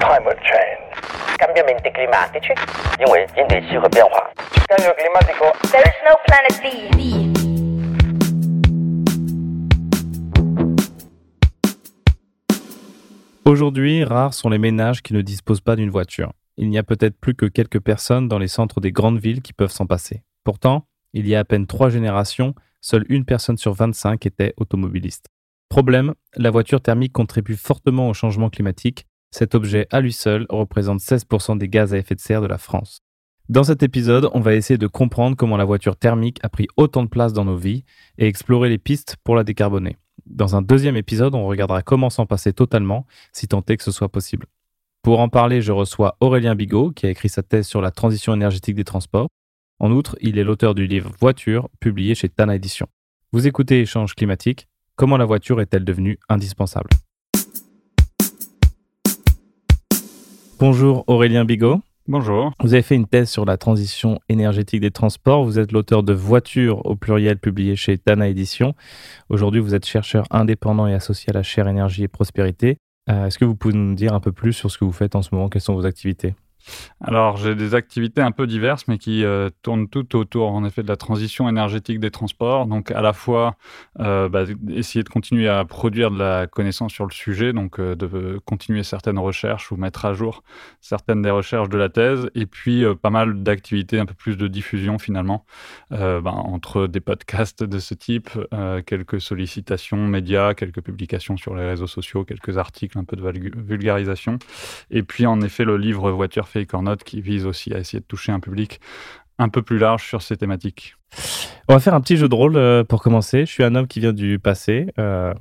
climate change. cambiamenti climatici, 因为因地气候变化。 Cambio climatico There is no planet B. Aujourd'hui, rares sont les ménages qui ne disposent pas d'une voiture. Il n'y a peut-être plus que quelques personnes dans les centres des grandes villes qui peuvent s'en passer. Pourtant, il y a à peine trois générations, seule une personne sur 25 était automobiliste. Problème, la voiture thermique contribue fortement au changement climatique. cet objet à lui seul représente 16% des gaz à effet de serre de la France. Dans cet épisode, on va essayer de comprendre comment la voiture thermique a pris autant de place dans nos vies et explorer les pistes pour la décarboner. Dans un deuxième épisode, on regardera comment s'en passer totalement, si tant est que ce soit possible. Pour en parler, je reçois Aurélien Bigot, qui a écrit sa thèse sur la transition énergétique des transports. En outre, il est l'auteur du livre Voiture, publié chez Tana Édition. Vous écoutez Échange climatique. Comment la voiture est-elle devenue indispensable? Bonjour Aurélien Bigot. Bonjour. Vous avez fait une thèse sur la transition énergétique des transports. Vous êtes l'auteur de Voiture au pluriel publié chez Tana Édition. Aujourd'hui, vous êtes chercheur indépendant et associé à la chaire Énergie et Prospérité. Euh, Est-ce que vous pouvez nous dire un peu plus sur ce que vous faites en ce moment? Quelles sont vos activités? Alors, j'ai des activités un peu diverses, mais qui euh, tournent toutes autour, en effet, de la transition énergétique des transports. Donc, à la fois, euh, bah, essayer de continuer à produire de la connaissance sur le sujet, donc euh, de continuer certaines recherches ou mettre à jour certaines des recherches de la thèse, et puis euh, pas mal d'activités, un peu plus de diffusion finalement, euh, bah, entre des podcasts de ce type, euh, quelques sollicitations médias, quelques publications sur les réseaux sociaux, quelques articles, un peu de vulgarisation, et puis en effet le livre Voiture Or Not qui vise aussi à essayer de toucher un public un peu plus large sur ces thématiques. On va faire un petit jeu de rôle euh, pour commencer. Je suis un homme qui vient du passé, euh,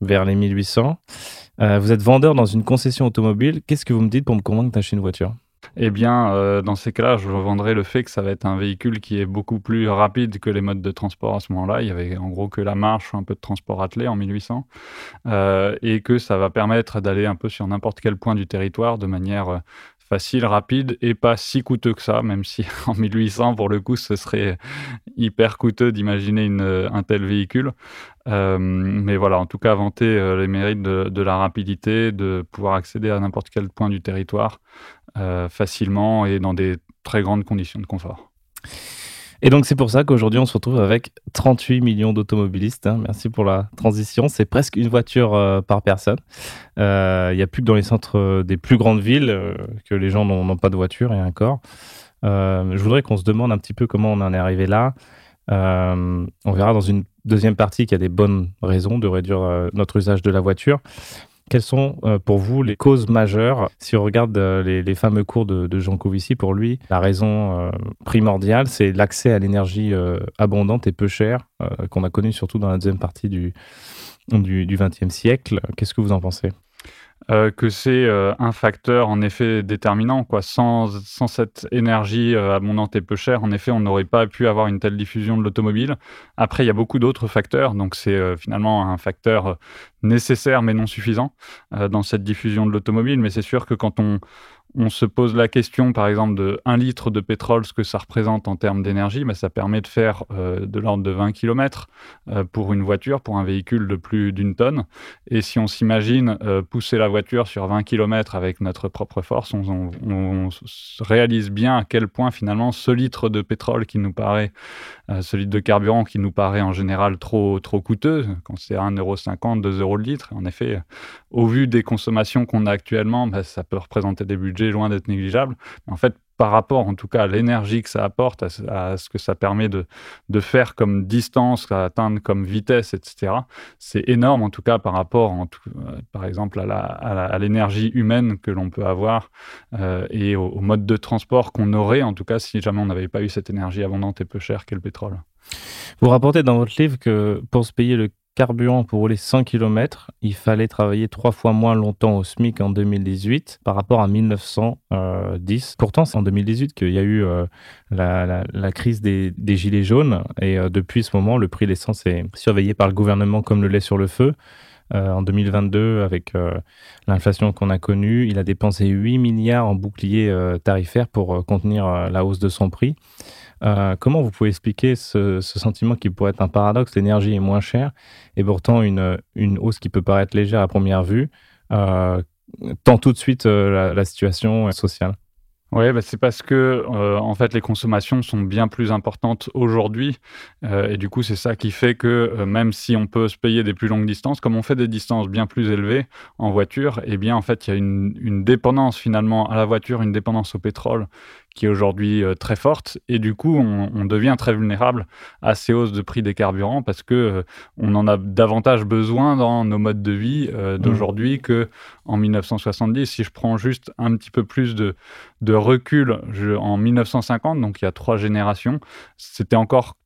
vers les 1800. Euh, vous êtes vendeur dans une concession automobile. Qu'est-ce que vous me dites pour me convaincre d'acheter une voiture? Eh bien, euh, dans ces cas-là, je vendrais le fait que ça va être un véhicule qui est beaucoup plus rapide que les modes de transport à ce moment-là. Il y avait en gros que la marche un peu de transport attelé en 1800. Euh, et que ça va permettre d'aller un peu sur n'importe quel point du territoire de manière facile, rapide et pas si coûteux que ça, même si en 1800, pour le coup, ce serait hyper coûteux d'imaginer euh, un tel véhicule. Euh, mais voilà, en tout cas, vanter euh, les mérites de, la rapidité, de pouvoir accéder à n'importe quel point du territoire facilement et dans des très grandes conditions de confort. Et donc c'est pour ça qu'aujourd'hui on se retrouve avec 38 millions d'automobilistes. hein. Merci pour la transition. C'est presque une voiture euh, par personne. Euh, Il n'y a plus que dans les centres euh, des plus grandes villes que les gens n'ont pas de voiture et encore. Euh, je voudrais qu'on se demande un petit peu comment on en est arrivé là. On verra dans une deuxième partie qu'il y a des bonnes raisons de réduire notre usage de la voiture. Quelles sont euh, pour vous les causes majeures? Si on regarde euh, les, fameux cours de, Jean Covici, pour lui, la raison euh, primordiale, c'est l'accès à l'énergie abondante et peu chère, qu'on a connu surtout dans la deuxième partie du, du XXe siècle. Qu'est-ce que vous en pensez? Euh, que c'est euh, un facteur en effet déterminant. Quoi. Sans, sans cette énergie euh, abondante et peu chère, en effet, on n'aurait pas pu avoir une telle diffusion de l'automobile. Après, il y a beaucoup d'autres facteurs, donc c'est finalement un facteur nécessaire mais non suffisant dans cette diffusion de l'automobile. Mais c'est sûr que quand on, on se pose la question, par exemple, de 1 litre de pétrole, ce que ça représente en termes d'énergie, bah, ça permet de faire euh, de l'ordre de 20 km pour une voiture, pour un véhicule de plus d'une tonne. Et si on s'imagine euh, pousser la voiture sur 20 km avec notre propre force, on, réalise bien à quel point finalement ce litre de pétrole qui nous paraît, euh, ce litre de carburant qui nous paraît en général trop, trop coûteux, quand c'est 1,50€, 2 euros le litre, en effet, euh, au vu des consommations qu'on a actuellement, bah, ça peut représenter des budgets loin d'être négligeables. Mais en fait, par rapport en tout cas à l'énergie que ça apporte, à, ce- que ça permet de, de faire comme distance, à atteindre comme vitesse, etc., c'est énorme en tout cas par rapport, euh, par exemple, à l'énergie humaine que l'on peut avoir euh, et au mode de transport qu'on aurait, en tout cas, si jamais on n'avait pas eu cette énergie abondante et peu chère qu'est le pétrole. Vous rapportez dans votre livre que pour se payer le carburant pour rouler 100 km, il fallait travailler trois fois moins longtemps au SMIC en 2018 par rapport à 1910. Pourtant, c'est en 2018 qu'il y a eu euh, la, crise des, gilets jaunes et euh, depuis ce moment, le prix de l'essence est surveillé par le gouvernement comme le lait sur le feu. Euh, en 2022, avec euh, l'inflation qu'on a connue, il a dépensé 8 milliards en bouclier euh, tarifaire pour euh, contenir euh, la hausse de son prix. Euh, comment vous pouvez expliquer ce, sentiment qui pourrait être un paradoxe L'énergie est moins chère et pourtant une, une hausse qui peut paraître légère à première vue. Euh, tant tout de suite la, la, situation sociale? Oui, bah c'est parce que euh, en fait les consommations sont bien plus importantes aujourd'hui euh, et du coup c'est ça qui fait que euh, même si on peut se payer des plus longues distances, comme on fait des distances bien plus élevées en voiture, eh bien en fait il y a une dépendance finalement à la voiture, une dépendance au pétrole qui est aujourd'hui euh, très forte. Et du coup on, devient très vulnérable à ces hausses de prix des carburants parce que euh, on en a davantage besoin dans nos modes de vie euh, d'aujourd'hui mmh. que en 1970 si je prends juste un petit peu plus de, de recul en 1950 donc il y a trois générations c'était encore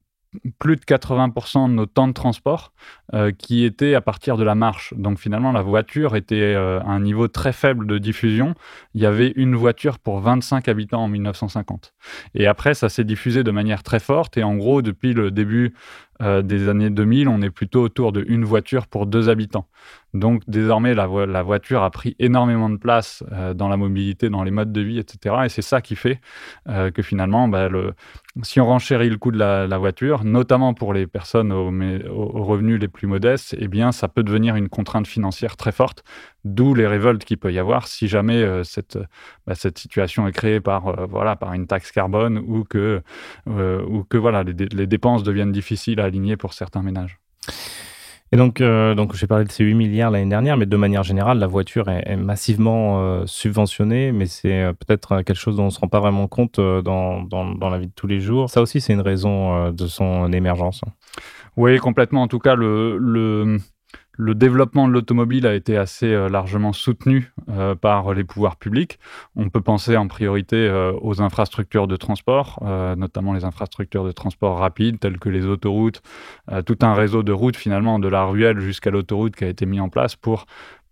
plus de 80% de nos temps de transport euh, qui étaient à partir de la marche. Donc finalement, la voiture était euh, à un niveau très faible de diffusion. Il y avait une voiture pour 25 habitants en 1950. Et après, ça s'est diffusé de manière très forte. Et en gros, depuis le début euh, des années 2000, on est plutôt autour de une voiture pour deux habitants. Donc désormais, la, voiture a pris énormément de place dans la mobilité, dans les modes de vie, etc. Et c'est ça qui fait que finalement, bah, si on renchérit le coût de la, voiture, notamment pour les personnes aux, aux, revenus les plus modestes, eh bien, ça peut devenir une contrainte financière très forte, d'où les révoltes qu'il peut y avoir si jamais cette, bah, cette situation est créée par, voilà, par une taxe carbone ou que, ou que voilà, les, les dépenses deviennent difficiles à aligné pour certains ménages. Et donc, euh, donc j'ai parlé de ces 8 milliards l'année dernière, mais de manière générale, la voiture est, massivement euh, subventionnée, mais c'est euh, peut-être quelque chose dont on ne se rend pas vraiment compte dans, dans, dans, la vie de tous les jours. Ça aussi, c'est une raison de son émergence. Oui, complètement. En tout cas, le, développement de l'automobile a été assez euh, largement soutenu euh, par les pouvoirs publics. On peut penser en priorité euh, aux infrastructures de transport, notamment les infrastructures de transport rapide telles que les autoroutes, tout un réseau de routes finalement de la ruelle jusqu'à l'autoroute qui a été mis en place pour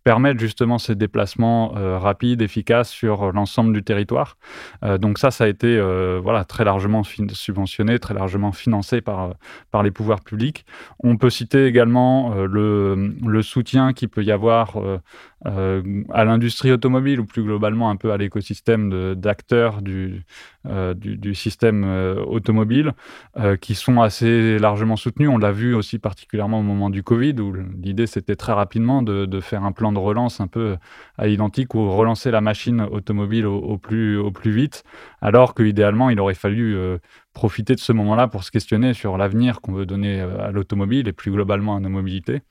permettre justement ces déplacements euh, rapides, efficaces sur l'ensemble du territoire. Euh, donc ça, ça a été euh, voilà, très largement subventionné, très largement financé par, par les pouvoirs publics. On peut citer également le, le, soutien qu'il peut y avoir à l'industrie automobile ou plus globalement un peu à l'écosystème d'acteurs du, du, du, système automobile qui sont assez largement soutenus. On l'a vu aussi particulièrement au moment du Covid où l'idée c'était très rapidement de, faire un plan de relance un peu à ou relancer la machine automobile au, plus, vite, alors qu'idéalement, il aurait fallu euh, profiter de ce moment-là pour se questionner sur l'avenir qu'on veut donner euh, à l'automobile et plus globalement à nos mobilités.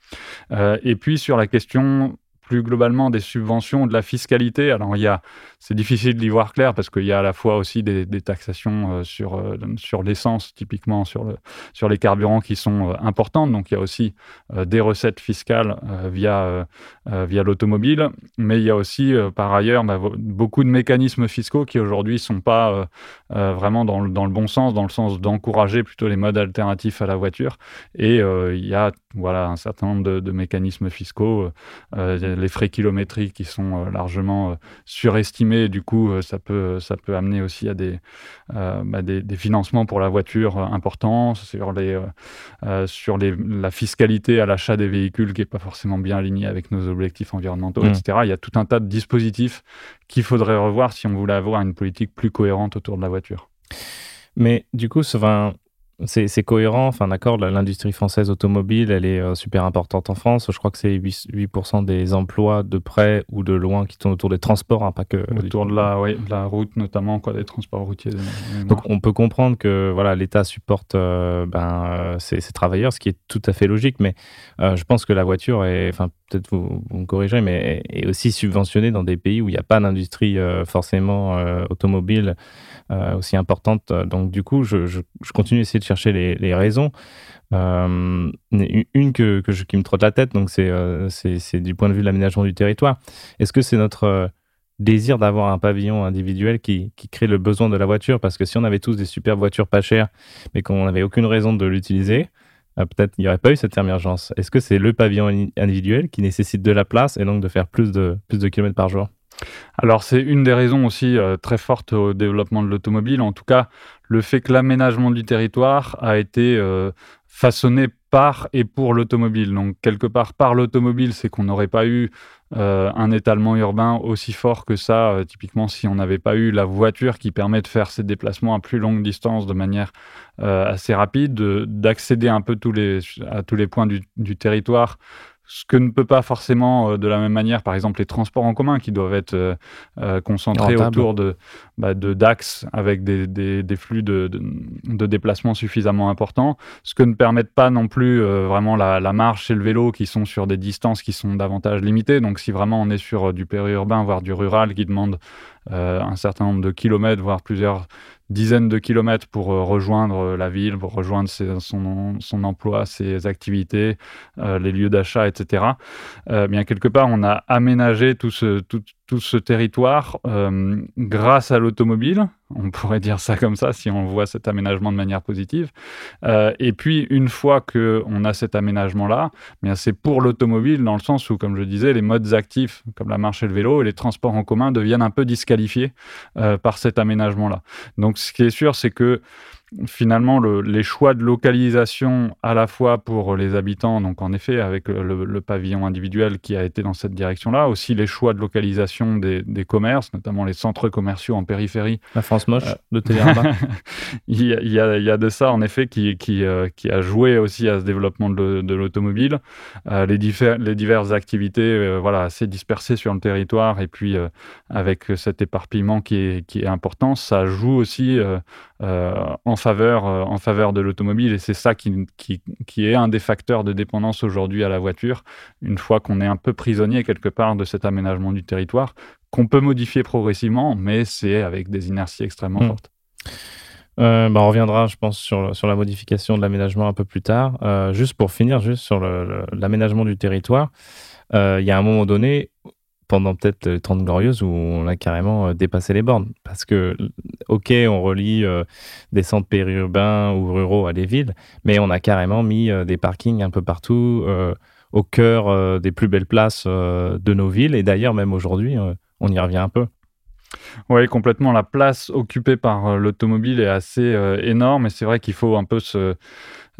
Euh, et puis sur la question plus globalement des subventions, de la fiscalité. Alors, il y a, c'est difficile d'y voir clair parce qu'il y a à la fois aussi des, taxations euh, sur, euh, sur l'essence, typiquement sur, le, sur les carburants qui sont euh, importantes. Donc, il y a aussi des recettes fiscales via, via l'automobile. Mais il y a aussi, par ailleurs, bah, beaucoup de mécanismes fiscaux qui aujourd'hui ne sont pas vraiment dans le, dans le bon sens, dans le sens d'encourager plutôt les modes alternatifs à la voiture. Et il y a voilà, un certain nombre de mécanismes fiscaux les frais kilométriques qui sont euh, largement euh, surestimés. Et du coup, euh, ça peut, ça peut amener aussi à des, bah, des, financements pour la voiture importants, sur, les, sur les, la fiscalité à l'achat des véhicules qui n'est pas forcément bien alignée avec nos objectifs environnementaux, mmh. etc. Il y a tout un tas de dispositifs qu'il faudrait revoir si on voulait avoir une politique plus cohérente autour de la voiture. Mais du coup, ça va c'est cohérent. Enfin, d'accord, l'industrie française automobile, elle est euh, super importante en France. Je crois que c'est 8%, des emplois de près ou de loin qui tournent autour des transports, hein, pas que. Autour de la, route, notamment, quoi, des transports routiers. Donc, on peut comprendre que voilà, l'État supporte euh, ben, euh, ces, travailleurs, ce qui est tout à fait logique. Mais je pense que la voiture est, enfin, peut-être vous, vous, me corrigerez, mais est aussi subventionnée dans des pays où il n'y a pas d'industrie forcément automobile aussi importante. Donc, du coup, je, continue d'essayer de chercher les, raisons. Euh, une que, qui me trotte la tête, donc euh, c'est du point de vue de l'aménagement du territoire. Est-ce que c'est notre euh, désir d'avoir un pavillon individuel qui, qui, crée le besoin de la voiture? Parce que si on avait tous des super voitures pas chères, mais qu'on n'avait aucune raison de l'utiliser, peut-être il n'y aurait pas eu cette émergence. Est-ce que c'est le pavillon individuel qui nécessite de la place et donc de faire plus de, plus de kilomètres par jour? Alors c'est une des raisons aussi très fortes au développement de l'automobile. En tout cas, le fait que l'aménagement du territoire a été euh, façonné par et pour l'automobile. Donc quelque part par l'automobile, c'est qu'on n'aurait pas eu euh, un étalement urbain aussi fort que ça, euh, typiquement si on n'avait pas eu la voiture qui permet de faire ces déplacements à plus longue distance de manière assez rapide, d'accéder un peu à tous les points du territoire ce que ne peut pas forcément euh, de la même manière, par exemple, les transports en commun qui doivent être euh, euh, concentrés Rentable. autour de, bah, de d'axes avec des, des- des flux de, de, de déplacement suffisamment importants, ce que ne permettent pas non plus vraiment la, la marche et le vélo qui sont sur des distances qui sont davantage limitées. Donc si vraiment on est sur du périurbain, voire du rural qui demande un certain nombre de kilomètres, voire plusieurs dizaines de kilomètres pour euh, rejoindre euh, la ville, pour rejoindre son, emploi, ses activités, euh, les lieux d'achat, etc. Bien quelque part, on a aménagé tout ce, tout, tout ce territoire euh, grâce à l'automobile. On pourrait dire ça comme ça si on voit cet aménagement de manière positive. Euh, et puis, une fois que on a cet aménagement-là, bien c'est pour l'automobile dans le sens où, comme je disais, les modes actifs comme la marche et le vélo et les transports en commun deviennent un peu disqualifiés euh, par cet aménagement-là. Donc, ce qui est sûr, c'est que finalement, le- les choix de localisation à la fois pour les habitants, donc en effet avec le, pavillon individuel qui a été dans cette direction-là, aussi les choix de localisation des, des commerces, notamment les centres commerciaux en périphérie. La France moche Euh. de Télérama. il, y a, il y de ça en effet qui, qui, euh, qui a joué aussi à ce développement de, le- de l'automobile. Euh, les, diverses activités voilà, assez dispersées sur le territoire et puis avec cet éparpillement qui est, qui est important, ça joue aussi en, faveur, euh, en faveur de l'automobile et c'est ça qui, qui, qui est un des facteurs de dépendance aujourd'hui à la voiture, une fois qu'on est un peu prisonnier quelque part de cet aménagement du territoire qu'on peut modifier progressivement, mais c'est avec des inerties extrêmement Mm. fortes. Euh, bah, on reviendra, je pense, sur, sur la modification de l'aménagement un peu plus tard. Euh, juste pour finir, juste sur l'aménagement du territoire, euh, il y a un moment donné, pendant peut-être les 30 Glorieuses, où on a carrément euh, dépassé les bornes. Parce que, ok, on relie euh, des centres périurbains ou ruraux à des villes, mais on a carrément mis euh, des parkings un peu partout, euh, au cœur euh, des plus belles places euh, de nos villes. Et d'ailleurs, même aujourd'hui, euh, on y revient un peu. Oui, complètement. La place occupée par euh, l'automobile est assez euh, énorme et c'est vrai qu'il faut un peu se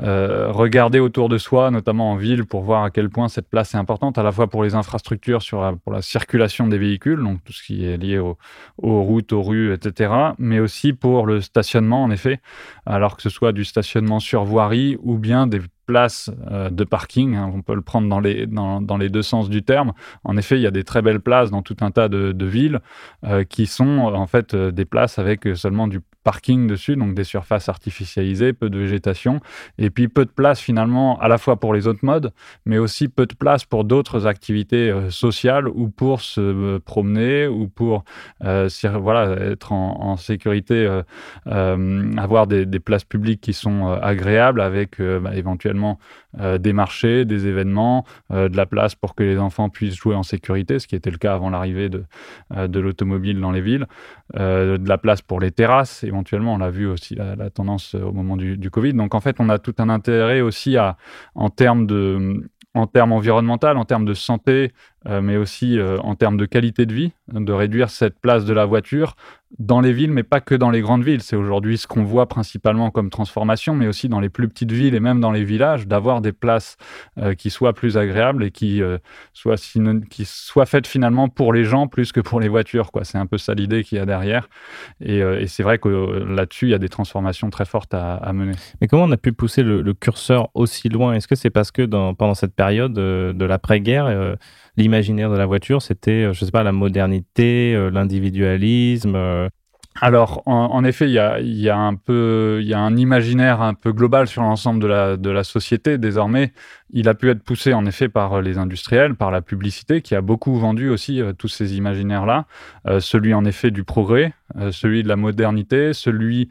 euh, regarder autour de soi, notamment en ville, pour voir à quel point cette place est importante, à la fois pour les infrastructures, pour la circulation des véhicules, donc tout ce qui est lié au- aux routes, aux rues, etc., mais aussi pour le stationnement, en effet, alors que ce soit du stationnement sur voirie ou bien des places euh, de parking, hein, on peut le prendre dans les, dans, dans les deux sens du terme. En effet, il y a des très belles places dans tout un tas de, villes euh, qui sont en fait euh, des places avec seulement du parking dessus, donc des surfaces artificialisées, peu de végétation, et puis peu de place finalement à la fois pour les autres modes, mais aussi peu de place pour d'autres activités euh, sociales ou pour se euh, promener ou pour euh, voilà, être en, sécurité, avoir des, places publiques qui sont agréables avec bah, éventuellement des marchés, des événements, de la place pour que les enfants puissent jouer en sécurité, ce qui était le cas avant l'arrivée de, de l'automobile dans les villes, de la place pour les terrasses, éventuellement, on l'a vu aussi la, tendance euh, au moment du, Covid. Donc en fait, on a tout un intérêt aussi en termes de en termes environnementaux, en termes de santé, mais aussi euh, en termes de qualité de vie, de réduire cette place de la voiture dans les villes, mais pas que dans les grandes villes. C'est aujourd'hui ce qu'on voit principalement comme transformation, mais aussi dans les plus petites villes et même dans les villages, d'avoir des places euh, qui soient plus agréables et qui, euh, soient, qui soient faites finalement pour les gens plus que pour les voitures. quoi. C'est un peu ça l'idée qu'il y a derrière. Et, euh, c'est vrai que euh, là-dessus, il y a des transformations très fortes à, mener. Mais comment on a pu pousser le, curseur aussi loin? Est-ce que c'est parce que pendant cette période euh, de l'après-guerre, euh, l'imaginaire de la voiture, c'était, euh, je sais pas, la modernité, euh, l'individualisme euh, Alors, en, effet, il y a, un y a un imaginaire un peu global sur l'ensemble de la, de la société désormais. Il a pu être poussé en effet par les industriels, par la publicité, qui a beaucoup vendu aussi tous ces imaginaires-là. Celui en effet du progrès, celui de la modernité, celui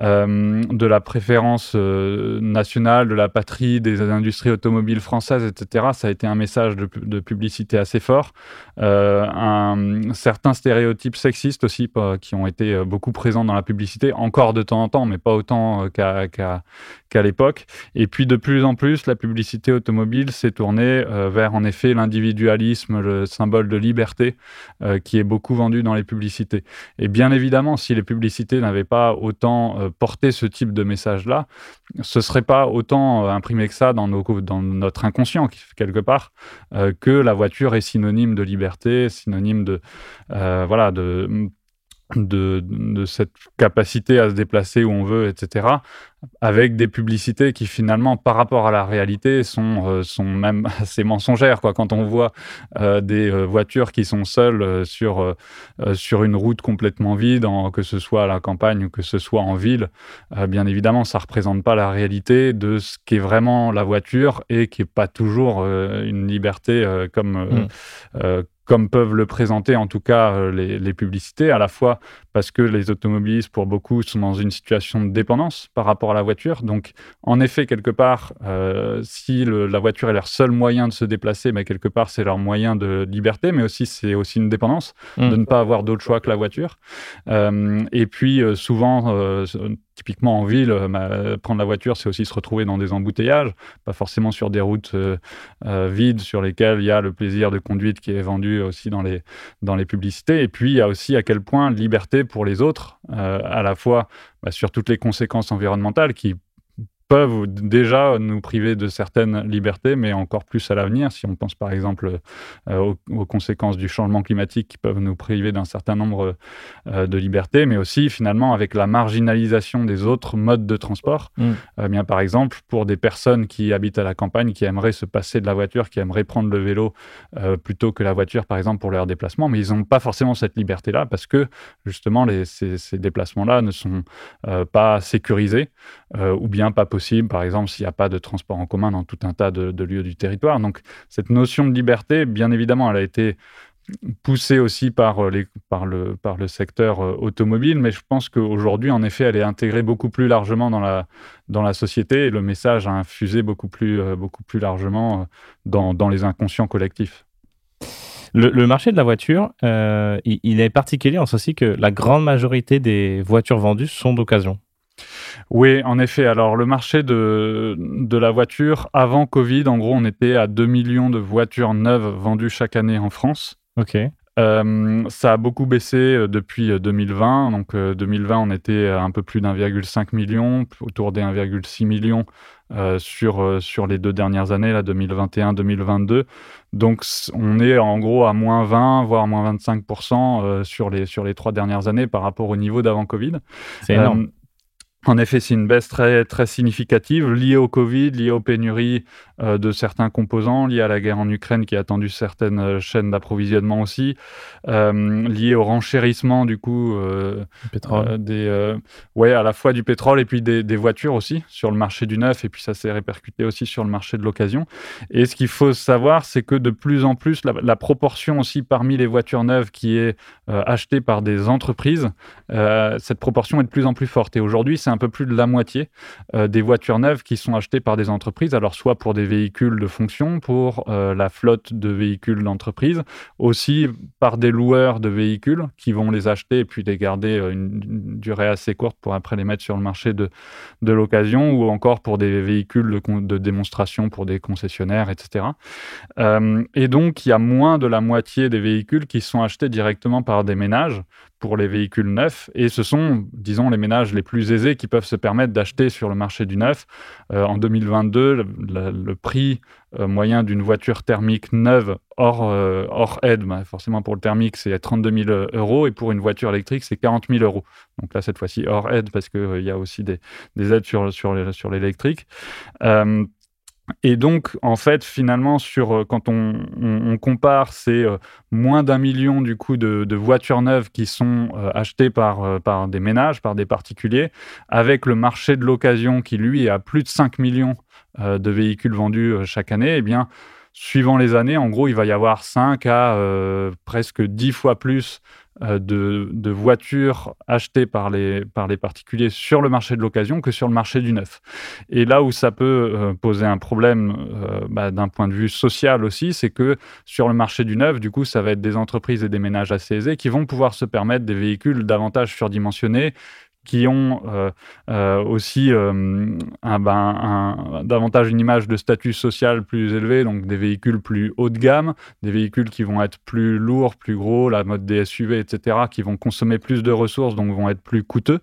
euh, de la préférence euh, nationale, de la patrie, des industries automobiles françaises, etc. Ça a été un message de, pu- de publicité assez fort. Euh, certains stéréotypes sexistes aussi qui ont été beaucoup présents dans la publicité, encore de temps en temps, mais pas autant qu'à- qu'à l'époque. Et puis de plus en plus, la publicité automobile s'est tournée euh, vers en effet l'individualisme, le symbole de liberté euh, qui est beaucoup vendu dans les publicités. Et bien évidemment, si les publicités n'avaient pas autant euh, porté ce type de message-là, ce serait pas autant imprimé que ça dans, dans notre inconscient, quelque part, que la voiture est synonyme de liberté, synonyme de, voilà, de de, de, cette capacité à se déplacer où on veut, etc., avec des publicités qui finalement, par rapport à la réalité, sont, euh, sont même assez mensongères. Quoi. Quand on voit euh, des euh, voitures qui sont seules sur, sur une route complètement vide, en, que ce soit à la campagne ou que ce soit en ville, bien évidemment, ça ne représente pas la réalité de ce qu'est vraiment la voiture et qui n'est pas toujours une liberté comme, mmh comme peuvent le présenter en tout cas euh, les, publicités, à la fois parce que les automobilistes, pour beaucoup, sont dans une situation de dépendance par rapport à la voiture. Donc, en effet, quelque part, euh, si la voiture est leur seul moyen de se déplacer, mais quelque part, c'est leur moyen de liberté, mais aussi, c'est aussi une dépendance mmh. de ne pas avoir d'autre choix que la voiture. Euh, et puis, souvent, typiquement en ville, euh, prendre la voiture, c'est aussi se retrouver dans des embouteillages, pas forcément sur des routes euh, euh, vides sur lesquelles il y a le plaisir de conduite qui est vendu aussi dans les, dans les publicités. Et puis, il y a aussi à quel point liberté pour les autres, à la fois bah, sur toutes les conséquences environnementales qui peuvent déjà nous priver de certaines libertés, mais encore plus à l'avenir, si on pense par exemple euh, aux, conséquences du changement climatique qui peuvent nous priver d'un certain nombre euh, de libertés, mais aussi finalement avec la marginalisation des autres modes de transport. Mm. Euh, bien, par exemple, pour des personnes qui habitent à la campagne, qui aimeraient se passer de la voiture, qui aimeraient prendre le vélo plutôt que la voiture, par exemple, pour leur déplacement, mais ils n'ont pas forcément cette liberté-là parce que justement les, ces, ces déplacements-là ne sont pas sécurisés ou bien pas possibles par exemple, s'il n'y a pas de transport en commun dans tout un tas de, lieux du territoire. Donc, cette notion de liberté, bien évidemment, elle a été poussée aussi par, euh, le, secteur euh, automobile, mais je pense qu'aujourd'hui, en effet, elle est intégrée beaucoup plus largement dans la, société et le message a infusé beaucoup plus, euh, largement dans, dans les inconscients collectifs. Le, marché de la voiture, il, il, est particulier en ceci que la grande majorité des voitures vendues sont d'occasion. Oui, en effet. Alors, le marché de, de, la voiture, avant Covid, en gros, on était à 2 millions de voitures neuves vendues chaque année en France. OK. Euh, ça a beaucoup baissé euh, depuis 2020. Euh, Donc 2020, on était à un peu plus d'1,5 million, autour des 1,6 millions sur, sur les deux dernières années, là, 2021-2022. Donc on est en gros à moins 20, voire moins 25% sur, les, sur les trois dernières années par rapport au niveau d'avant Covid. C'est énorme. En effet, c'est une baisse très, significative liée au Covid, liée aux pénuries de certains composants, liée à la guerre en Ukraine qui a tendu certaines euh, chaînes d'approvisionnement aussi, euh, liée au renchérissement du coup euh, pétrole. des, ouais, à la fois du pétrole et puis des, des, voitures aussi sur le marché du neuf et puis ça s'est répercuté aussi sur le marché de l'occasion. Et ce qu'il faut savoir, c'est que de plus en plus, la, la, proportion aussi parmi les voitures neuves qui est achetée par des entreprises, cette proportion est de plus en plus forte. Et aujourd'hui, c'est un peu plus de la moitié euh, des voitures neuves qui sont achetées par des entreprises, alors soit pour des véhicules de fonction, pour euh, la flotte de véhicules d'entreprise, aussi par des loueurs de véhicules qui vont les acheter et puis les garder euh, une, durée assez courte pour après les mettre sur le marché de, de l'occasion, ou encore pour des véhicules de, de, démonstration pour des concessionnaires, etc. et donc, il y a moins de la moitié des véhicules qui sont achetés directement par des ménages pour les véhicules neufs. Et ce sont, disons, les ménages les plus aisés qui peuvent se permettre d'acheter sur le marché du neuf. Euh, en 2022, le, prix euh, moyen d'une voiture thermique neuve hors, euh, hors aide, bah, forcément pour le thermique, c'est 32 000 euros. Et pour une voiture électrique, c'est 40 000 euros. Donc là, cette fois-ci, hors aide, parce qu'il il y a aussi des, des, aides sur, sur l'électrique. Et donc, en fait, finalement, sur, euh, quand on, compare ces euh, moins d'un million du coup de, de, voitures neuves qui sont euh, achetées par, par des ménages, par des particuliers, avec le marché de l'occasion qui, lui, est à plus de 5 millions de véhicules vendus chaque année, eh bien, suivant les années, en gros, il va y avoir 5 à presque 10 fois plus euh, de, voitures achetées par les, par les particuliers sur le marché de l'occasion que sur le marché du neuf. Et là où ça peut euh, poser un problème euh, bah, d'un point de vue social aussi, c'est que sur le marché du neuf, du coup, ça va être des entreprises et des ménages assez aisés qui vont pouvoir se permettre des véhicules davantage surdimensionnés, qui ont euh, euh, aussi euh, ben, davantage une image de statut social plus élevé, donc des véhicules plus haut de gamme, des véhicules qui vont être plus lourds, plus gros, la mode des SUV, etc., qui vont consommer plus de ressources, donc vont être plus coûteux.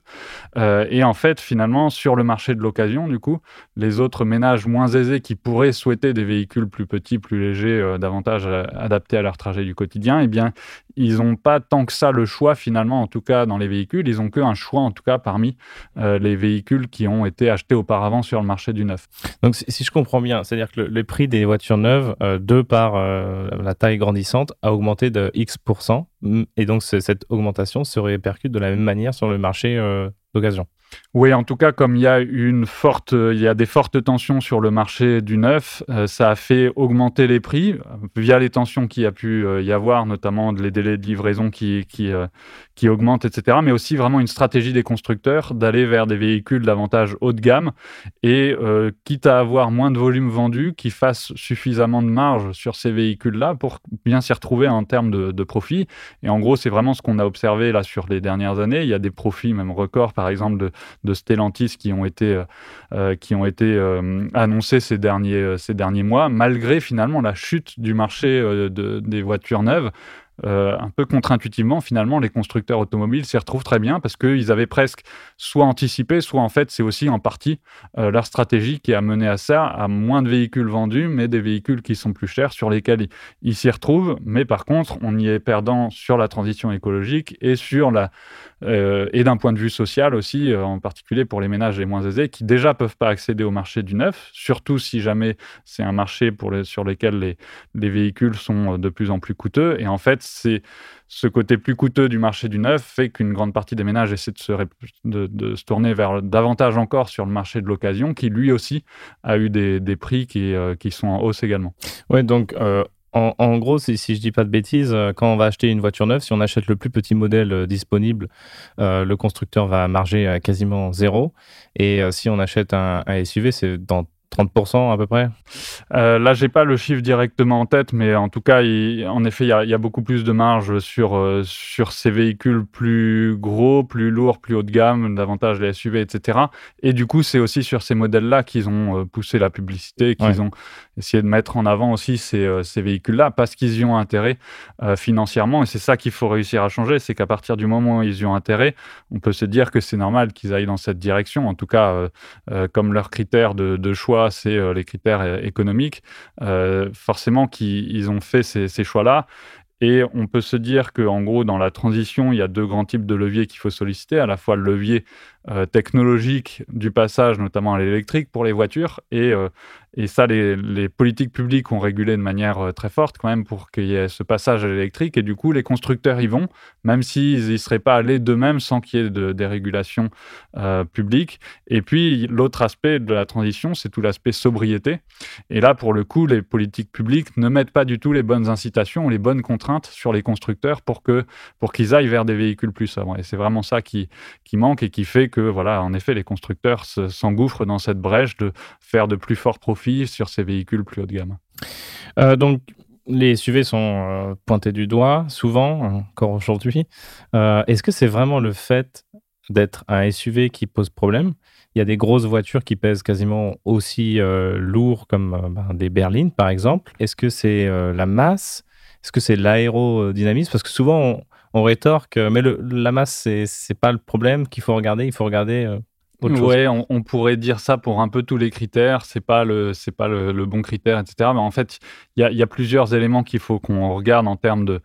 et en fait, finalement, sur le marché de l'occasion, du coup, les autres ménages moins aisés qui pourraient souhaiter des véhicules plus petits, plus légers, davantage adaptés à leur trajet du quotidien, eh bien, ils n'ont pas tant que ça le choix finalement, en tout cas dans les véhicules. Ils ont qu'un choix, en tout cas parmi euh, les véhicules qui ont été achetés auparavant sur le marché du neuf. Donc si je comprends bien, c'est-à-dire que le, les prix des voitures neuves, euh, de par euh, la taille grandissante, a augmenté de X%. Et donc cette augmentation se répercute de la même manière sur le marché d'occasion. Oui, en tout cas, comme il y a une forte, il y a des fortes tensions sur le marché du neuf, euh, ça a fait augmenter les prix via les tensions qu'il y a pu euh, y avoir, notamment les délais de livraison qui qui, euh, qui augmentent, etc. Mais aussi vraiment une stratégie des constructeurs d'aller vers des véhicules davantage haut de gamme et quitte à avoir moins de volume vendu, qui fassent suffisamment de marge sur ces véhicules-là pour bien s'y retrouver en termes de, de profit. Et en gros, c'est vraiment ce qu'on a observé là sur les dernières années. Il y a des profits même records, par exemple de de Stellantis qui ont été, euh, euh, qui ont été euh, annoncés ces derniers, ces derniers mois, malgré finalement la chute du marché de, des voitures neuves. Euh, un peu contre-intuitivement, finalement, les constructeurs automobiles s'y retrouvent très bien parce qu'ils avaient presque soit anticipé, soit en fait, c'est aussi en partie euh, leur stratégie qui a mené à ça, à moins de véhicules vendus, mais des véhicules qui sont plus chers, sur lesquels ils s'y retrouvent. Mais par contre, on y est perdant sur la transition écologique et sur la euh, et d'un point de vue social aussi, en particulier pour les ménages les moins aisés, qui déjà peuvent pas accéder au marché du neuf, surtout si jamais c'est un marché pour les, sur lequel les, les véhicules sont de plus en plus coûteux. Et en fait, c'est ce côté plus coûteux du marché du neuf fait qu'une grande partie des ménages essaient de se, de, se, tourner vers davantage encore sur le marché de l'occasion, qui lui aussi a eu des, des prix qui, euh, qui, sont en hausse également. Oui, donc euh, en, gros, si, si je dis pas de bêtises, euh, quand on va acheter une voiture neuve, si on achète le plus petit modèle disponible, le constructeur va marger à quasiment zéro. Et si on achète un, un SUV, c'est dans 30% à peu près euh, Là, j'ai pas le chiffre directement en tête, mais en tout cas, en effet, il y, a beaucoup plus de marge sur, euh, sur ces véhicules plus gros, plus lourds, plus haut de gamme, davantage les SUV, etc. Et du coup, c'est aussi sur ces modèles-là qu'ils ont euh, poussé la publicité, qu'ils ont essayé de mettre en avant aussi ces, euh, ces véhicules-là, parce qu'ils y ont intérêt financièrement. Et c'est ça qu'il faut réussir à changer, c'est qu'à partir du moment où ils y ont intérêt, on peut se dire que c'est normal qu'ils aillent dans cette direction. En tout cas, comme leur critère de, choix c'est euh, les critères euh, économiques. Euh, forcément qu'ils ont fait ces, choix-là. Et on peut se dire qu'en gros, dans la transition, il y a deux grands types de leviers qu'il faut solliciter, à la fois le levier technologique du passage, notamment à l'électrique pour les voitures, et et ça, les, politiques publiques ont régulé de manière euh, très forte quand même pour qu'il y ait ce passage à l'électrique. Et du coup, les constructeurs y vont, même s'ils n'y seraient pas allés d'eux-mêmes sans qu'il y ait de, des régulations euh, publiques. Et puis, l'autre aspect de la transition, c'est tout l'aspect sobriété. Et là, pour le coup, les politiques publiques ne mettent pas du tout les bonnes incitations les bonnes contraintes sur les constructeurs pour que pour qu'ils aillent vers des véhicules plus sobres. Et c'est vraiment ça qui, qui manque et qui fait que, voilà, en effet, les constructeurs s'engouffrent dans cette brèche de faire de plus forts profits sur ces véhicules plus haut de gamme. Euh, donc, les SUV sont euh, pointés du doigt, souvent, encore aujourd'hui. Euh, est-ce que c'est vraiment le fait d'être un SUV qui pose problème? Il y a des grosses voitures qui pèsent quasiment aussi lourd comme ben, des berlines, par exemple. Est-ce que c'est la masse? Est-ce que c'est l'aérodynamisme? Parce que souvent, on, rétorque, mais la masse, c'est pas le problème qu'il faut regarder. Il faut regarder ouais, on, pourrait dire ça pour un peu tous les critères. C'est pas le, pas le, bon critère, etc. Mais en fait, il y a, plusieurs éléments qu'il faut qu'on regarde en termes de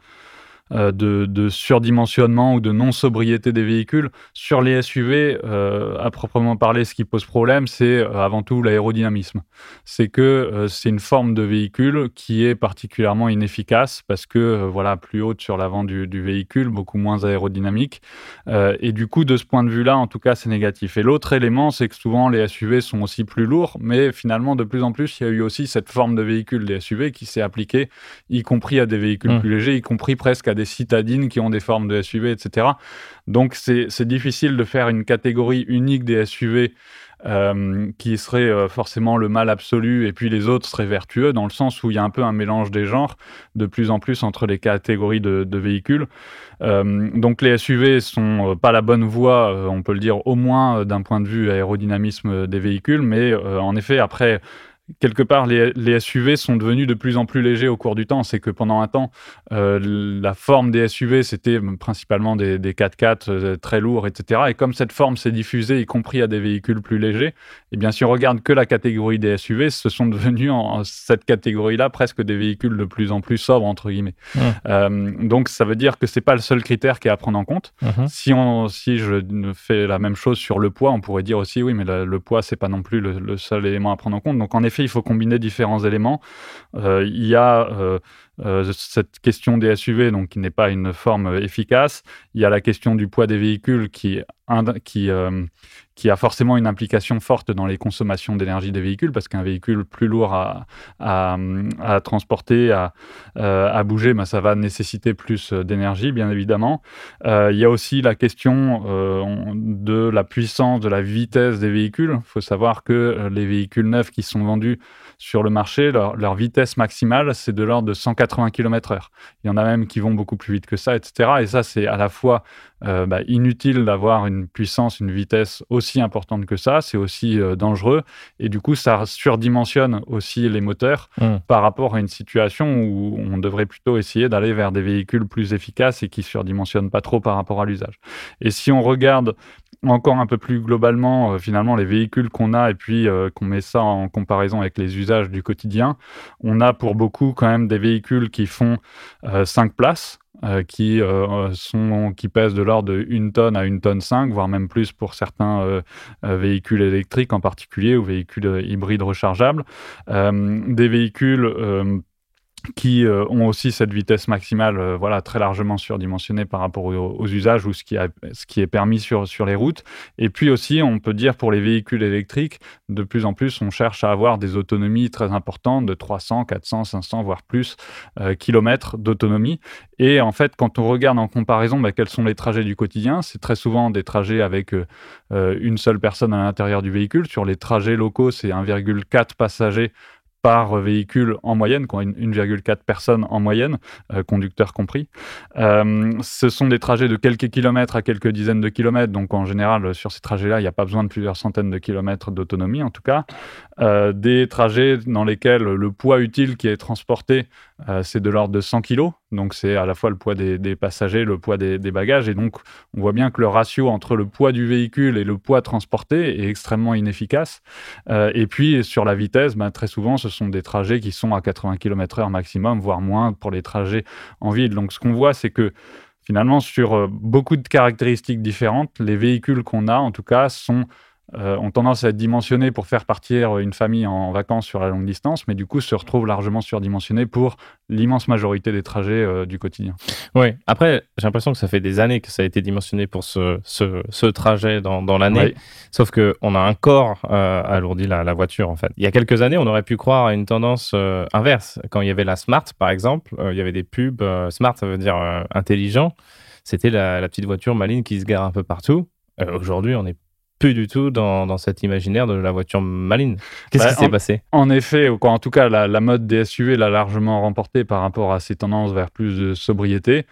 euh, de, surdimensionnement ou de non-sobriété des véhicules. Sur les SUV, euh, à proprement parler, ce qui pose problème, c'est euh, avant tout l'aérodynamisme. C'est que c'est une forme de véhicule qui est particulièrement inefficace parce que, voilà, plus haute sur l'avant du, véhicule, beaucoup moins aérodynamique. et du coup, de ce point de vue-là, en tout cas, c'est négatif. Et l'autre élément, c'est que souvent, les SUV sont aussi plus lourds, mais finalement, de plus en plus, il y a eu aussi cette forme de véhicule des SUV qui s'est appliquée, y compris à des véhicules mmh. plus légers, y compris presque à des citadines qui ont des formes de SUV, etc. Donc c'est difficile de faire une catégorie unique des SUV euh, qui serait euh, forcément le mal absolu et puis les autres seraient vertueux dans le sens où il y a un peu un mélange des genres de plus en plus entre les catégories de, véhicules. Euh, donc les SUV sont pas la bonne voie, on peut le dire au moins d'un point de vue aérodynamisme des véhicules, mais en effet après quelque part, les, les, SUV sont devenus de plus en plus légers au cours du temps. C'est que pendant un temps, euh, la forme des SUV, c'était principalement des, des 4x4 euh, très lourds, etc. Et comme cette forme s'est diffusée, y compris à des véhicules plus légers, et eh bien, si on regarde que la catégorie des SUV, ce sont devenus en, cette catégorie-là presque des véhicules de plus en plus sobres, entre guillemets. Euh, donc, ça veut dire que c'est pas le seul critère qui est à prendre en compte. Mmh. Si, on, si je fais la même chose sur le poids, on pourrait dire aussi, oui, mais le, poids, c'est pas non plus le, le seul élément à prendre en compte. Donc, en effet, il faut combiner différents éléments. Euh, il y a euh, euh, cette question des SUV, donc qui n'est pas une forme efficace. Il y a la question du poids des véhicules qui, qui, a forcément une implication forte dans les consommations d'énergie des véhicules, parce qu'un véhicule plus lourd à, transporter, à, à bouger, ben, ça va nécessiter plus d'énergie, bien évidemment. il y a aussi la question de la puissance, de la vitesse des véhicules. Il faut savoir que les véhicules neufs qui sont vendus sur le marché, leur, vitesse maximale, c'est de l'ordre de 180 km/h. Il y en a même qui vont beaucoup plus vite que ça, etc. Et ça, c'est à la fois euh, bah, inutile d'avoir une puissance, une vitesse aussi importante que ça. C'est aussi euh, dangereux. Et du coup, ça surdimensionne aussi les moteurs mmh. par rapport à une situation où on devrait plutôt essayer d'aller vers des véhicules plus efficaces et qui surdimensionnent pas trop par rapport à l'usage. Et si on regarde encore un peu plus globalement, euh, finalement, les véhicules qu'on a et puis euh, qu'on met ça en comparaison avec les usages du quotidien, on a pour beaucoup quand même des véhicules qui font 5 euh, places. qui, sont, qui pèsent de l'ordre de 1 tonne à 1 tonne 5, voire même plus pour certains véhicules électriques en particulier ou véhicules hybrides rechargeables. des véhicules qui euh, ont aussi cette vitesse maximale euh, voilà, très largement surdimensionnée par rapport aux, usages ou ce qui, est permis sur, sur les routes. Et puis aussi, on peut dire pour les véhicules électriques, de plus en plus, on cherche à avoir des autonomies très importantes de 300, 400, 500, voire plus euh, kilomètres d'autonomie. Et en fait, quand on regarde en comparaison bah, quels sont les trajets du quotidien, c'est très souvent des trajets avec une seule personne à l'intérieur du véhicule. Sur les trajets locaux, c'est 1,4 passagers par véhicule en moyenne, quand 1,4 personnes en moyenne, euh, conducteurs compris. Euh, ce sont des trajets de quelques kilomètres à quelques dizaines de kilomètres, donc en général, sur ces trajets-là, il n'y a pas besoin de plusieurs centaines de kilomètres d'autonomie, en tout cas. Euh, des trajets dans lesquels le poids utile qui est transporté, c'est de l'ordre de 100 kg, donc c'est à la fois le poids des, passagers, le poids des, bagages, et donc on voit bien que le ratio entre le poids du véhicule et le poids transporté est extrêmement inefficace. et puis sur la vitesse, ben, très souvent, ce sont des trajets qui sont à 80 km/h maximum, voire moins pour les trajets en ville. Donc ce qu'on voit, c'est que finalement, sur euh, beaucoup de caractéristiques différentes, les véhicules qu'on a, en tout cas, sont euh, ont tendance à être dimensionnés pour faire partir une famille en vacances sur la longue distance, mais du coup se retrouvent largement surdimensionnés pour l'immense majorité des trajets euh, du quotidien. Oui, après, j'ai l'impression que ça fait des années que ça a été dimensionné pour ce, ce, trajet dans, dans l'année, sauf qu'on a un corps euh, alourdi la, la, voiture en fait. Il y a quelques années, on aurait pu croire à une tendance euh, inverse. Quand il y avait la Smart, par exemple, il y avait des pubs, Smart ça veut dire intelligent, c'était la, la, petite voiture maline qui se gare un peu partout. Aujourd'hui, on est plus du tout dans, cet imaginaire de la voiture maline. Qu'est-ce bah, qui s'est passé En effet, en tout cas, la, la mode des SUV l'a largement remporté par rapport à ces tendances vers plus de sobriété.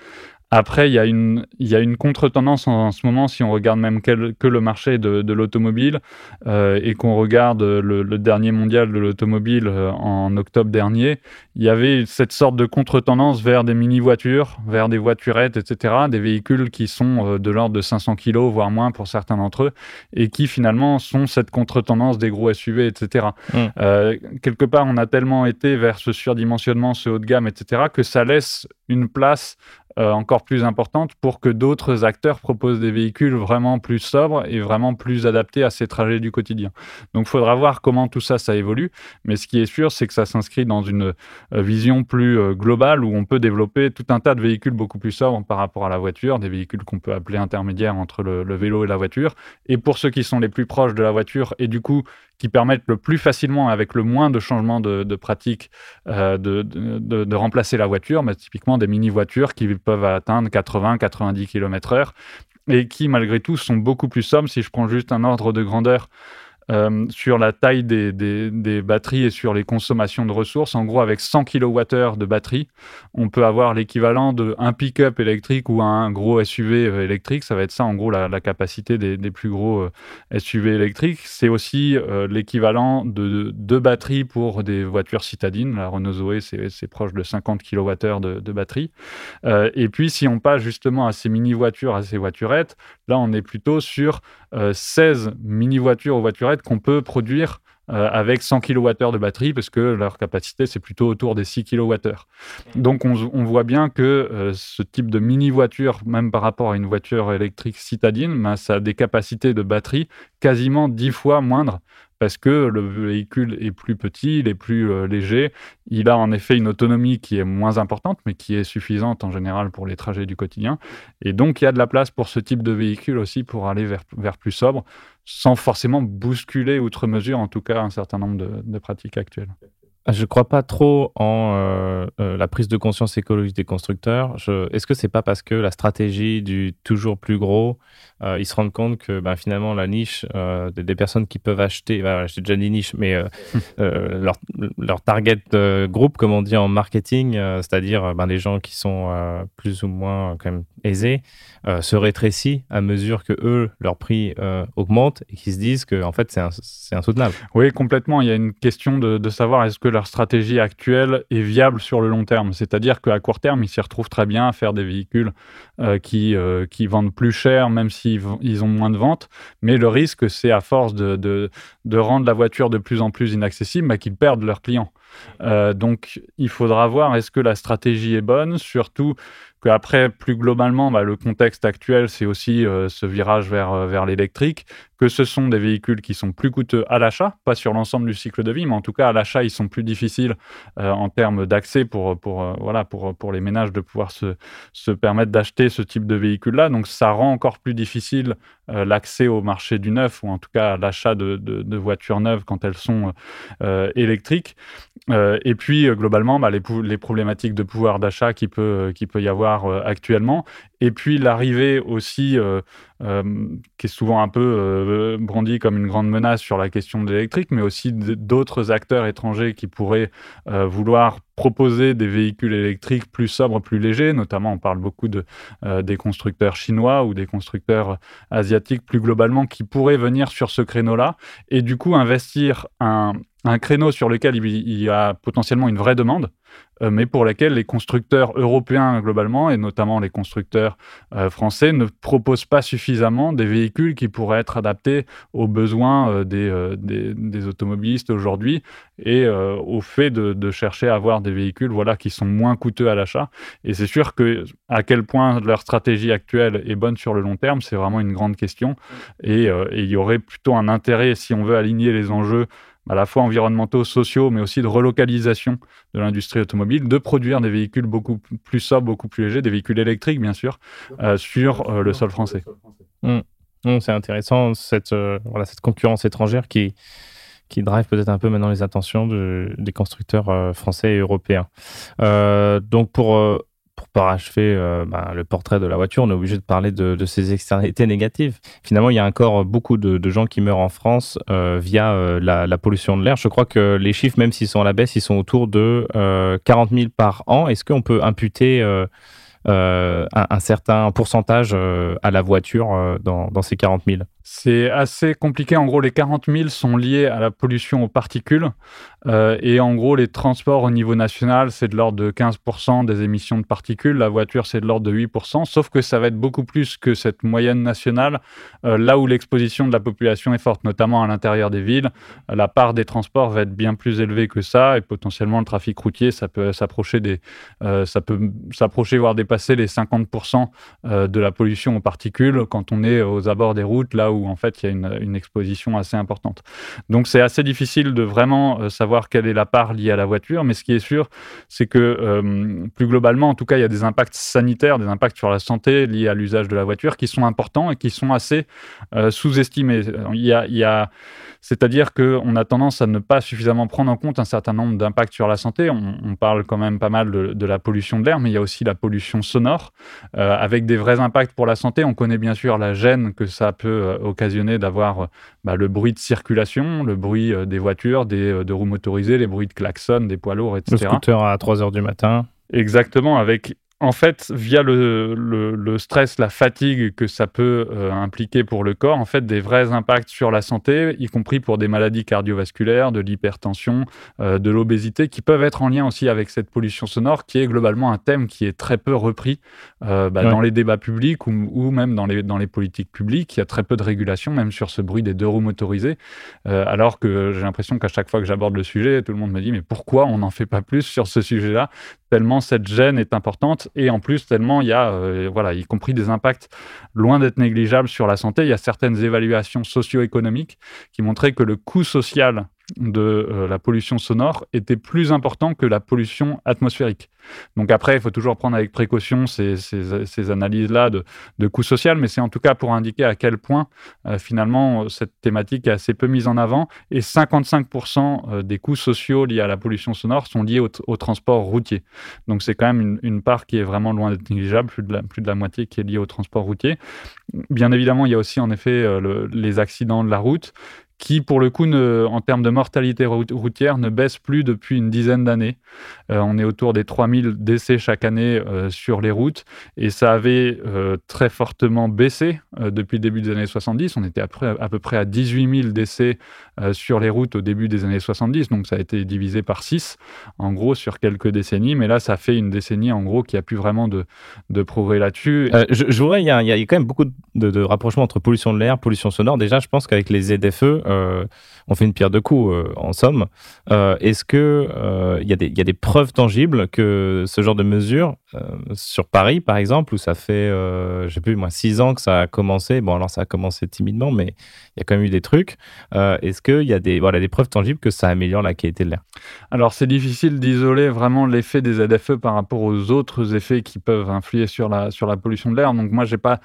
Après, il y a une, il y a une contre-tendance en, ce moment, si on regarde même que le marché de, de l'automobile euh, et qu'on regarde le, dernier mondial de l'automobile euh, en octobre dernier, il y avait cette sorte de contre-tendance vers des mini-voitures, vers des voiturettes, etc., des véhicules qui sont euh, de l'ordre de 500 kg, voire moins pour certains d'entre eux, et qui finalement sont cette contre-tendance des gros SUV, etc. Mmh. Euh, quelque part, on a tellement été vers ce surdimensionnement, ce haut de gamme, etc., que ça laisse une place encore plus importante pour que d'autres acteurs proposent des véhicules vraiment plus sobres et vraiment plus adaptés à ces trajets du quotidien. Donc il faudra voir comment tout ça, ça évolue. Mais ce qui est sûr, c'est que ça s'inscrit dans une euh, vision plus euh, globale où on peut développer tout un tas de véhicules beaucoup plus sobres par rapport à la voiture, des véhicules qu'on peut appeler intermédiaires entre le, le vélo et la voiture. Et pour ceux qui sont les plus proches de la voiture et du coup qui permettent le plus facilement, avec le moins de changements de, pratique, euh, de, remplacer la voiture, mais typiquement des mini-voitures qui peuvent atteindre 80-90 km/h et qui, malgré tout, sont beaucoup plus sommes. Si je prends juste un ordre de grandeur, euh, sur la taille des, des, batteries et sur les consommations de ressources. En gros, avec 100 kWh de batterie, on peut avoir l'équivalent d'un pick-up électrique ou un gros SUV euh, électrique. Ça va être ça, en gros, la, capacité des, plus gros SUV électriques. C'est aussi l'équivalent de deux batteries pour des voitures citadines. La Renault Zoé, c'est proche de 50 kWh de, de batterie. et puis, si on passe justement à ces mini-voitures, à ces voiturettes, là, on est plutôt sur 16 euh, mini-voitures ou voiturettes qu'on peut produire euh, avec 100 kWh de batterie, parce que leur capacité, c'est plutôt autour des 6 kWh. Donc, on, voit bien que euh, ce type de mini-voiture, même par rapport à une voiture électrique citadine, ben, ça a des capacités de batterie quasiment 10 fois moindres parce que le véhicule est plus petit, il est plus euh, léger. Il a en effet une autonomie qui est moins importante, mais qui est suffisante en général pour les trajets du quotidien. Et donc, il y a de la place pour ce type de véhicule aussi pour aller vers, vers plus sobre, sans forcément bousculer outre mesure, en tout cas, un certain nombre de pratiques actuelles. Je ne crois pas trop en euh, euh, la prise de conscience écologique des constructeurs. Est-ce que c'est pas parce que la stratégie du toujours plus gros, euh, ils se rendent compte que ben, finalement la niche des, personnes qui peuvent acheter, ben, j'ai déjà dit niche, mais leur, leur, target groupe, comme on dit en marketing, c'est-à-dire ben, les gens qui sont plus ou moins quand même aisés, se rétrécit à mesure que eux leur prix augmente et qu'ils se disent que en fait c'est insoutenable. Oui, complètement. Il y a une question de, de savoir est-ce que leur stratégie actuelle est viable sur le long terme? C'est-à-dire qu'à court terme, ils s'y retrouvent très bien à faire des véhicules euh, qui, euh, qui vendent plus cher, même s'ils ils ont moins de ventes. Mais le risque, c'est à force de, de, rendre la voiture de plus en plus inaccessible, bah, qu'ils perdent leurs clients. Euh, donc, il faudra voir est-ce que la stratégie est bonne, surtout après plus globalement, bah, le contexte actuel, c'est aussi euh, ce virage vers, euh, vers l'électrique, que ce sont des véhicules qui sont plus coûteux à l'achat, pas sur l'ensemble du cycle de vie, mais en tout cas à l'achat, ils sont plus difficiles euh, en termes d'accès pour, pour, voilà, pour, pour les ménages de pouvoir se, se permettre d'acheter ce type de véhicule-là. Donc ça rend encore plus difficile l'accès au marché du neuf, ou en tout cas l'achat de, de, voitures neuves quand elles sont électriques. et puis globalement, bah, les, les problématiques de pouvoir d'achat qui peut, peut y avoir euh, actuellement. Et puis l'arrivée aussi, euh, euh, qui est souvent un peu brandie comme une grande menace sur la question de l'électrique, mais aussi d'autres acteurs étrangers qui pourraient vouloir proposer des véhicules électriques plus sobres, plus légers. Notamment, on parle beaucoup de, des constructeurs chinois ou des constructeurs asiatiques plus globalement qui pourraient venir sur ce créneau-là et du coup investir un, créneau sur lequel il y a potentiellement une vraie demande euh, mais pour laquelle les constructeurs européens globalement, et notamment les constructeurs euh, français, ne proposent pas suffisamment des véhicules qui pourraient être adaptés aux besoins euh, des, automobilistes aujourd'hui et au fait de, chercher à avoir des véhicules voilà, qui sont moins coûteux à l'achat. Et c'est sûr que à quel point leur stratégie actuelle est bonne sur le long terme, c'est vraiment une grande question. Et il y aurait plutôt un intérêt, si on veut aligner les enjeux à la fois environnementaux, sociaux, mais aussi de relocalisation de l'industrie automobile, de produire des véhicules beaucoup plus sobres, beaucoup plus légers, des véhicules électriques, bien sûr, euh, sur euh, le sol français. Mmh. Mmh, c'est intéressant, cette, euh, concurrence étrangère qui, drive peut-être un peu maintenant les attentions des constructeurs français et européens. donc, pour pour parachever euh, ben, le portrait de la voiture, on est obligé de parler de, ses externalités négatives. Finalement, il y a encore beaucoup de, gens qui meurent en France euh, via euh, la, la, pollution de l'air. Je crois que les chiffres, même s'ils sont à la baisse, ils sont autour de 40 000 par an. Est-ce qu'on peut imputer un, un, certain pourcentage à la voiture dans, dans ces 40 000 c'est assez compliqué. En gros, les 40 000 sont liés à la pollution aux particules. Euh, et en gros, les transports au niveau national, c'est de l'ordre de 15% des émissions de particules. La voiture, c'est de l'ordre de 8%. Sauf que ça va être beaucoup plus que cette moyenne nationale, euh, là où l'exposition de la population est forte, notamment à l'intérieur des villes. La part des transports va être bien plus élevée que ça. Et potentiellement, le trafic routier, ça peut s'approcher des, euh, ça peut s'approcher, voire dépasser les 50% de la pollution aux particules quand on est aux abords des routes, là où en fait il y a une, exposition assez importante. Donc c'est assez difficile de vraiment euh, savoir quelle est la part liée à la voiture, mais ce qui est sûr, c'est que euh, plus globalement, en tout cas, il y a des impacts sanitaires, des impacts sur la santé liés à l'usage de la voiture qui sont importants et qui sont assez euh, sous-estimés. Il y a, c'est-à-dire qu'on a tendance à ne pas suffisamment prendre en compte un certain nombre d'impacts sur la santé. On, parle quand même pas mal de, la pollution de l'air, mais il y a aussi la pollution pollution sonore, avec des vrais impacts pour la santé. On connaît bien sûr la gêne que ça peut occasionner d'avoir bah, le bruit de circulation, le bruit des voitures, des de roues motorisées, les bruits de klaxons, des poids lourds, etc. Le scooter à 3 heures du matin. Exactement, avec en fait, via le, le, stress, la fatigue que ça peut euh, impliquer pour le corps, en fait, des vrais impacts sur la santé, y compris pour des maladies cardiovasculaires, de l'hypertension, euh, de l'obésité, qui peuvent être en lien aussi avec cette pollution sonore, qui est globalement un thème qui est très peu repris euh, bah, dans les débats publics ou, ou, même dans les, dans les politiques publiques. Il y a très peu de régulation, même sur ce bruit des deux roues motorisées, alors que j'ai l'impression qu'à chaque fois que j'aborde le sujet, tout le monde me dit mais pourquoi on n'en fait pas plus sur ce sujet-là? Tellement cette gêne est importante et en plus tellement il y a, euh, voilà, y compris des impacts loin d'être négligeables sur la santé. Il y a certaines évaluations socio-économiques qui montraient que le coût social de euh, la pollution sonore était plus important que la pollution atmosphérique. Donc après, il faut toujours prendre avec précaution ces, ces, analyses-là de, de, coût social, mais c'est en tout cas pour indiquer à quel point euh, finalement cette thématique est assez peu mise en avant. Et 55% euh, des coûts sociaux liés à la pollution sonore sont liés au, transport routier. Donc c'est quand même une, part qui est vraiment loin d'être négligeable, plus de, la, plus de la moitié qui est liée au transport routier. Bien évidemment, il y a aussi en effet les accidents de la route qui, pour le coup, en termes de mortalité routière, ne baisse plus depuis une dizaine d'années. Euh, on est autour des 3000 décès chaque année euh, sur les routes, et ça avait euh, très fortement baissé depuis le début des années 70. On était à, peu près à 18 000 décès sur les routes au début des années 70, donc ça a été divisé par 6, en gros, sur quelques décennies, mais là, ça fait une décennie, en gros, qui a plus vraiment de, progrès là-dessus. je, je voudrais, il y, a, il y, a quand même beaucoup de, de rapprochements entre pollution de l'air, pollution sonore. Déjà, je pense qu'avec les ZFE, euh, on fait une pierre de coups, euh, en somme. Euh, est-ce que il y, y, a des preuves tangibles que ce genre de mesures, sur Paris par exemple, où ça fait, je sais plus moi, six ans que ça a commencé. Bon, alors ça a commencé timidement, mais il y a quand même eu des trucs. Est-ce qu'il y a des, voilà, des preuves tangibles que ça améliore la qualité de l'air? Alors c'est difficile d'isoler vraiment l'effet des ZFE par rapport aux autres effets qui peuvent influer sur la, sur la pollution de l'air. Donc moi, j'ai pas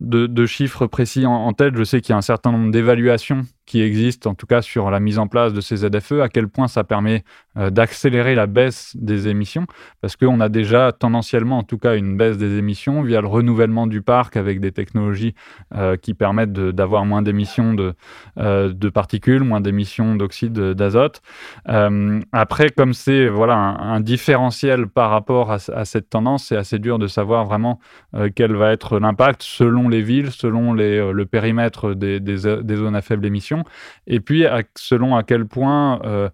de, chiffres précis en, tête. Je sais qu'il y a un certain nombre d'évaluations qui existent, en tout cas sur la mise en place de ces ZFE, à quel point ça permet d'accélérer la baisse des émissions, parce qu'on a déjà tendanciellement, en tout cas, une baisse des émissions via le renouvellement du parc avec des technologies euh, qui permettent d'avoir moins d'émissions de, euh, de, particules, moins d'émissions d'oxyde d'azote. après, comme c'est voilà, un, différentiel par rapport à, cette tendance, c'est assez dur de savoir vraiment quel va être l'impact selon les villes, selon le périmètre des, zones à faible émission et puis selon à quel point, euh,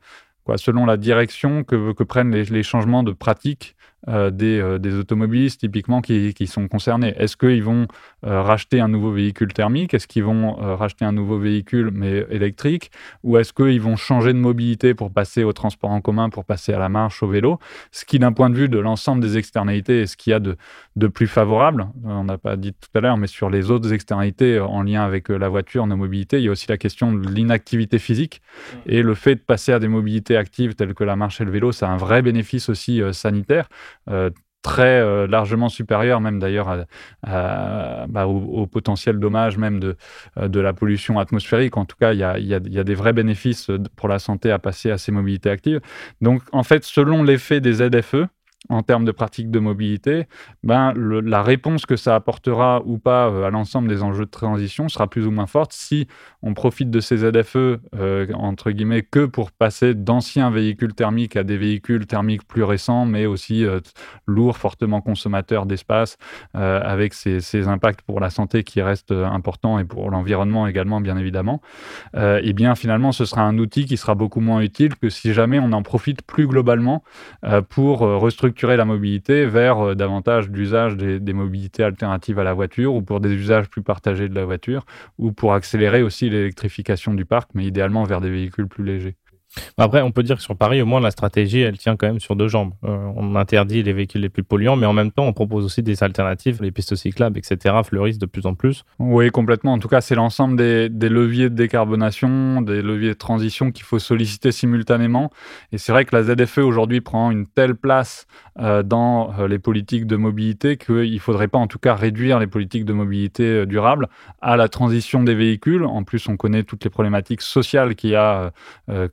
quoi, selon la direction que, que prennent les, les changements de pratique euh, euh, des, automobilistes typiquement qui, sont concernés. Est-ce qu'ils vont euh, racheter un nouveau véhicule thermique? Est-ce qu'ils vont racheter un nouveau véhicule mais électrique? Ou est-ce qu'ils vont changer de mobilité pour passer au transport en commun, pour passer à la marche, au vélo? Ce qui, d'un point de vue de l'ensemble des externalités, est ce qu'il y a de, de plus favorable. On n'a pas dit tout à l'heure, mais sur les autres externalités en lien avec la voiture, nos mobilités, il y a aussi la question de l'inactivité physique. Mmh. Et le fait de passer à des mobilités actives telles que la marche et le vélo, ça a un vrai bénéfice aussi sanitaire. Euh, très euh, largement supérieur même d'ailleurs bah, au, potentiel dommage même de, euh, de la pollution atmosphérique. En tout cas, il y a, y a, des vrais bénéfices pour la santé à passer à ces mobilités actives. Donc en fait, selon l'effet des ZFE, en termes de pratiques de mobilité, ben, la réponse que ça apportera ou pas euh, à l'ensemble des enjeux de transition sera plus ou moins forte si on profite de ces ZFE, euh, entre guillemets, que pour passer d'anciens véhicules thermiques à des véhicules thermiques plus récents, mais aussi euh, lourds, fortement consommateurs d'espace, avec ces, impacts pour la santé qui restent importants et pour l'environnement également, bien évidemment. et bien, finalement, ce sera un outil qui sera beaucoup moins utile que si jamais on en profite plus globalement pour restructurer la mobilité vers euh, davantage d'usage des, mobilités alternatives à la voiture ou pour des usages plus partagés de la voiture ou pour accélérer aussi l'électrification du parc, mais idéalement vers des véhicules plus légers. Après, on peut dire que sur Paris, au moins, la stratégie, elle tient quand même sur deux jambes. Euh, on interdit les véhicules les plus polluants, mais en même temps, on propose aussi des alternatives. Les pistes cyclables, etc., fleurissent de plus en plus. Oui, complètement. En tout cas, c'est l'ensemble des, leviers de décarbonation, des leviers de transition qu'il faut solliciter simultanément. Et c'est vrai que la ZFE, aujourd'hui, prend une telle place euh, dans euh, les politiques de mobilité qu'il ne faudrait pas, en tout cas, réduire les politiques de mobilité durable à la transition des véhicules. En plus, on connaît toutes les problématiques sociales qu'il y a,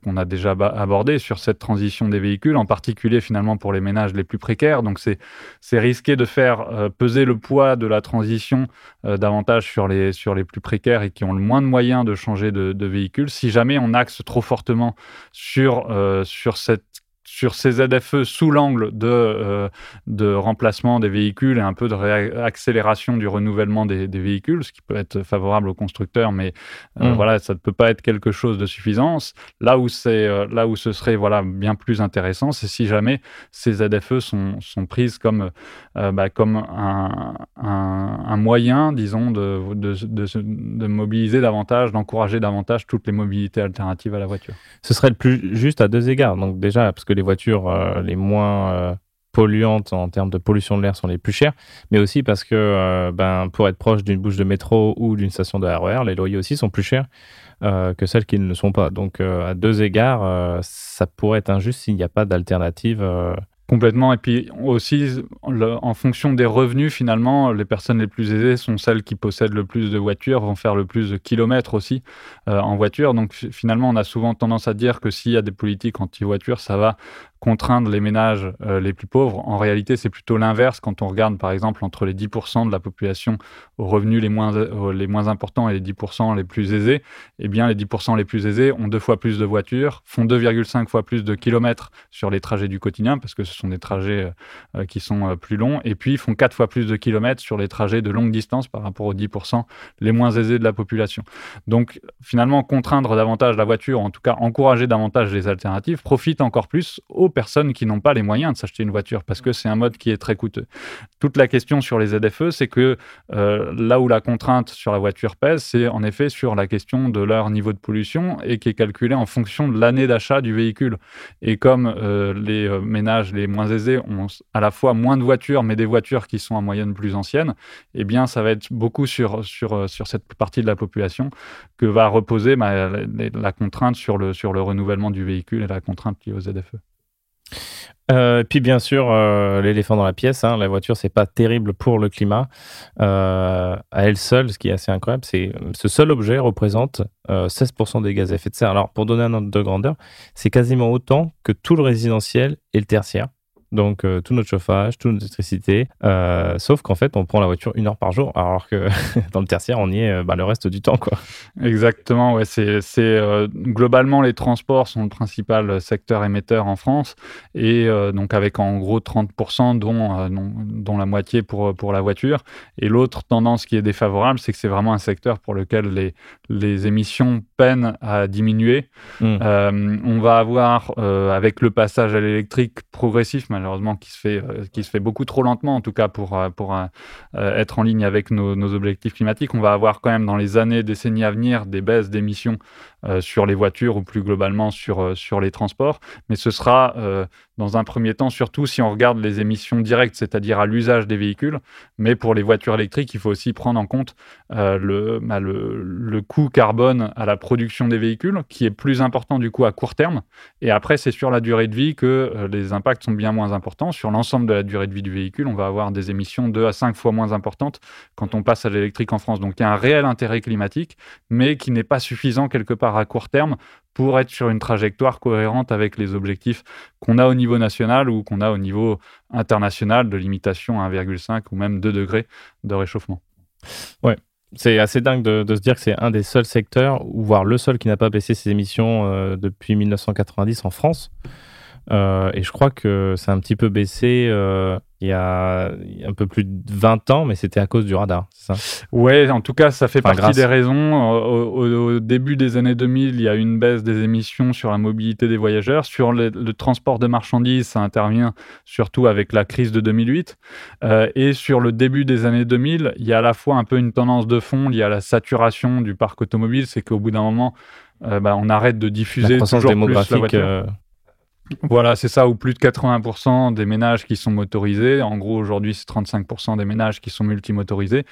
qu'on a déjà abordé sur cette transition des véhicules, en particulier finalement pour les ménages les plus précaires. Donc c'est risqué de faire peser le poids de la transition davantage sur les, sur les plus précaires et qui ont le moins de moyens de changer de, de véhicule. Si jamais on axe trop fortement sur, sur cette sur ces ZFE sous l'angle de, euh, de remplacement des véhicules et un peu de réaccélération du renouvellement des, véhicules, ce qui peut être favorable aux constructeurs, mais euh, mm. voilà, ça ne peut pas être quelque chose de suffisance. Là où, c'est, euh, là où ce serait voilà, bien plus intéressant, c'est si jamais ces ZFE sont, sont prises comme, bah, comme un, un, moyen, disons, de, de, de mobiliser davantage, d'encourager davantage toutes les mobilités alternatives à la voiture. Ce serait le plus juste à deux égards. Donc déjà, parce que les voitures euh, les moins euh, polluantes en termes de pollution de l'air sont les plus chères, mais aussi parce que euh, ben, pour être proche d'une bouche de métro ou d'une station de RER, e les loyers aussi sont plus chers que celles qui ne le sont pas. Donc à deux égards, ça pourrait être injuste s'il n'y a pas d'alternative Complètement. Et puis aussi, en fonction des revenus, finalement, les personnes les plus aisées sont celles qui possèdent le plus de voitures, vont faire le plus de kilomètres aussi en voiture. Donc finalement, on a souvent tendance à dire que s'il y a des politiques anti-voiture, ça va contraindre les ménages euh, les plus pauvres. En réalité, c'est plutôt l'inverse quand on regarde, par exemple, entre les 10% de la population aux revenus les moins, euh, les moins importants et les 10% les plus aisés. Eh bien, les 10% les plus aisés ont deux fois plus de voitures, font 2,5 fois plus de kilomètres sur les trajets du quotidien, parce que ce sont des trajets euh, qui sont plus longs, et puis font quatre fois plus de kilomètres sur les trajets de longue distance par rapport aux 10% les moins aisés de la population. Donc, finalement, contraindre davantage la voiture, en tout cas encourager davantage les alternatives, profite encore plus aux personnes qui n'ont pas les moyens de s'acheter une voiture parce que c'est un mode qui est très coûteux. Toute la question sur les ZFE, c'est que euh, là où la contrainte sur la voiture pèse, c'est en effet sur la question de leur niveau de pollution et qui est calculé en fonction de l'année d'achat du véhicule. Et comme euh, les euh, ménages les moins aisés ont à la fois moins de voitures, mais des voitures qui sont en moyenne plus anciennes, eh bien, ça va être beaucoup sur, sur, sur cette partie de la population que va reposer bah, la, la, contrainte sur le, sur le renouvellement du véhicule et la contrainte liée aux ZFE. Euh, puis bien sûr, euh, l'éléphant dans la pièce, hein, la voiture, c'est pas terrible pour le climat. Euh, à elle seule, ce qui est assez incroyable, c'est ce seul objet représente 16% des gaz à effet de serre. Alors, pour donner un ordre de grandeur, c'est quasiment autant que tout le résidentiel et le tertiaire donc euh, tout notre chauffage, toute notre électricité, euh, sauf qu'en fait, on prend la voiture une heure par jour, alors que dans le tertiaire, on y est euh, bah, le reste du temps. Quoi. Exactement, ouais, c'est, globalement, les transports sont le principal secteur émetteur en France, et donc avec en gros 30%, dont, dont la moitié pour, pour la voiture. Et l'autre tendance qui est défavorable, c'est que c'est vraiment un secteur pour lequel les, les émissions peinent à diminuer. Mmh. on va avoir, avec le passage à l'électrique progressif, malheureusement qui se fait euh, qui se fait beaucoup trop lentement en tout cas pour euh, euh, être en ligne avec nos, nos, objectifs climatiques. On va avoir quand même dans les années décennies à venir des baisses d'émissions sur les voitures ou plus globalement sur sur les transports, mais ce sera dans un premier temps, surtout si on regarde les émissions directes, c'est-à-dire à, l'usage des véhicules. Mais pour les voitures électriques, il faut aussi prendre en compte euh, bah, le, le, coût carbone à la production des véhicules, qui est plus important du coup à court terme. Et après, c'est sur la durée de vie que euh, les impacts sont bien moins importants. Sur l'ensemble de la durée de vie du véhicule, on va avoir des émissions 2 à 5 fois moins importantes quand on passe à l'électrique en France. Donc il y a un réel intérêt climatique, mais qui n'est pas suffisant quelque part à court terme pour être sur une trajectoire cohérente avec les objectifs qu'on a au niveau national ou qu'on a au niveau international de limitation à 1,5 ou même 2 degrés de réchauffement. Ouais, c'est assez dingue de, se dire que c'est un des seuls secteurs, voire le seul qui n'a pas baissé ses émissions euh, depuis 1990 en France. Euh, et je crois que c'est un petit peu baissé euh, il y a un peu plus de 20 ans, mais c'était à cause du radar, c'est ça? Ouais, en tout cas, ça fait partie des raisons. Au, début des années 2000, il y a une baisse des émissions sur la mobilité des voyageurs. Sur le, transport de marchandises, ça intervient surtout avec la crise de 2008. Euh, et sur le début des années 2000, il y a à la fois un peu une tendance de fond liée à la saturation du parc automobile, c'est qu'au bout d'un moment, euh, bah, on arrête de diffuser la toujours plus la voiture. Euh, voilà, c'est ça, ou plus de 80% des ménages qui sont motorisés. En gros, aujourd'hui, c'est 35% des ménages qui sont multimotorisés.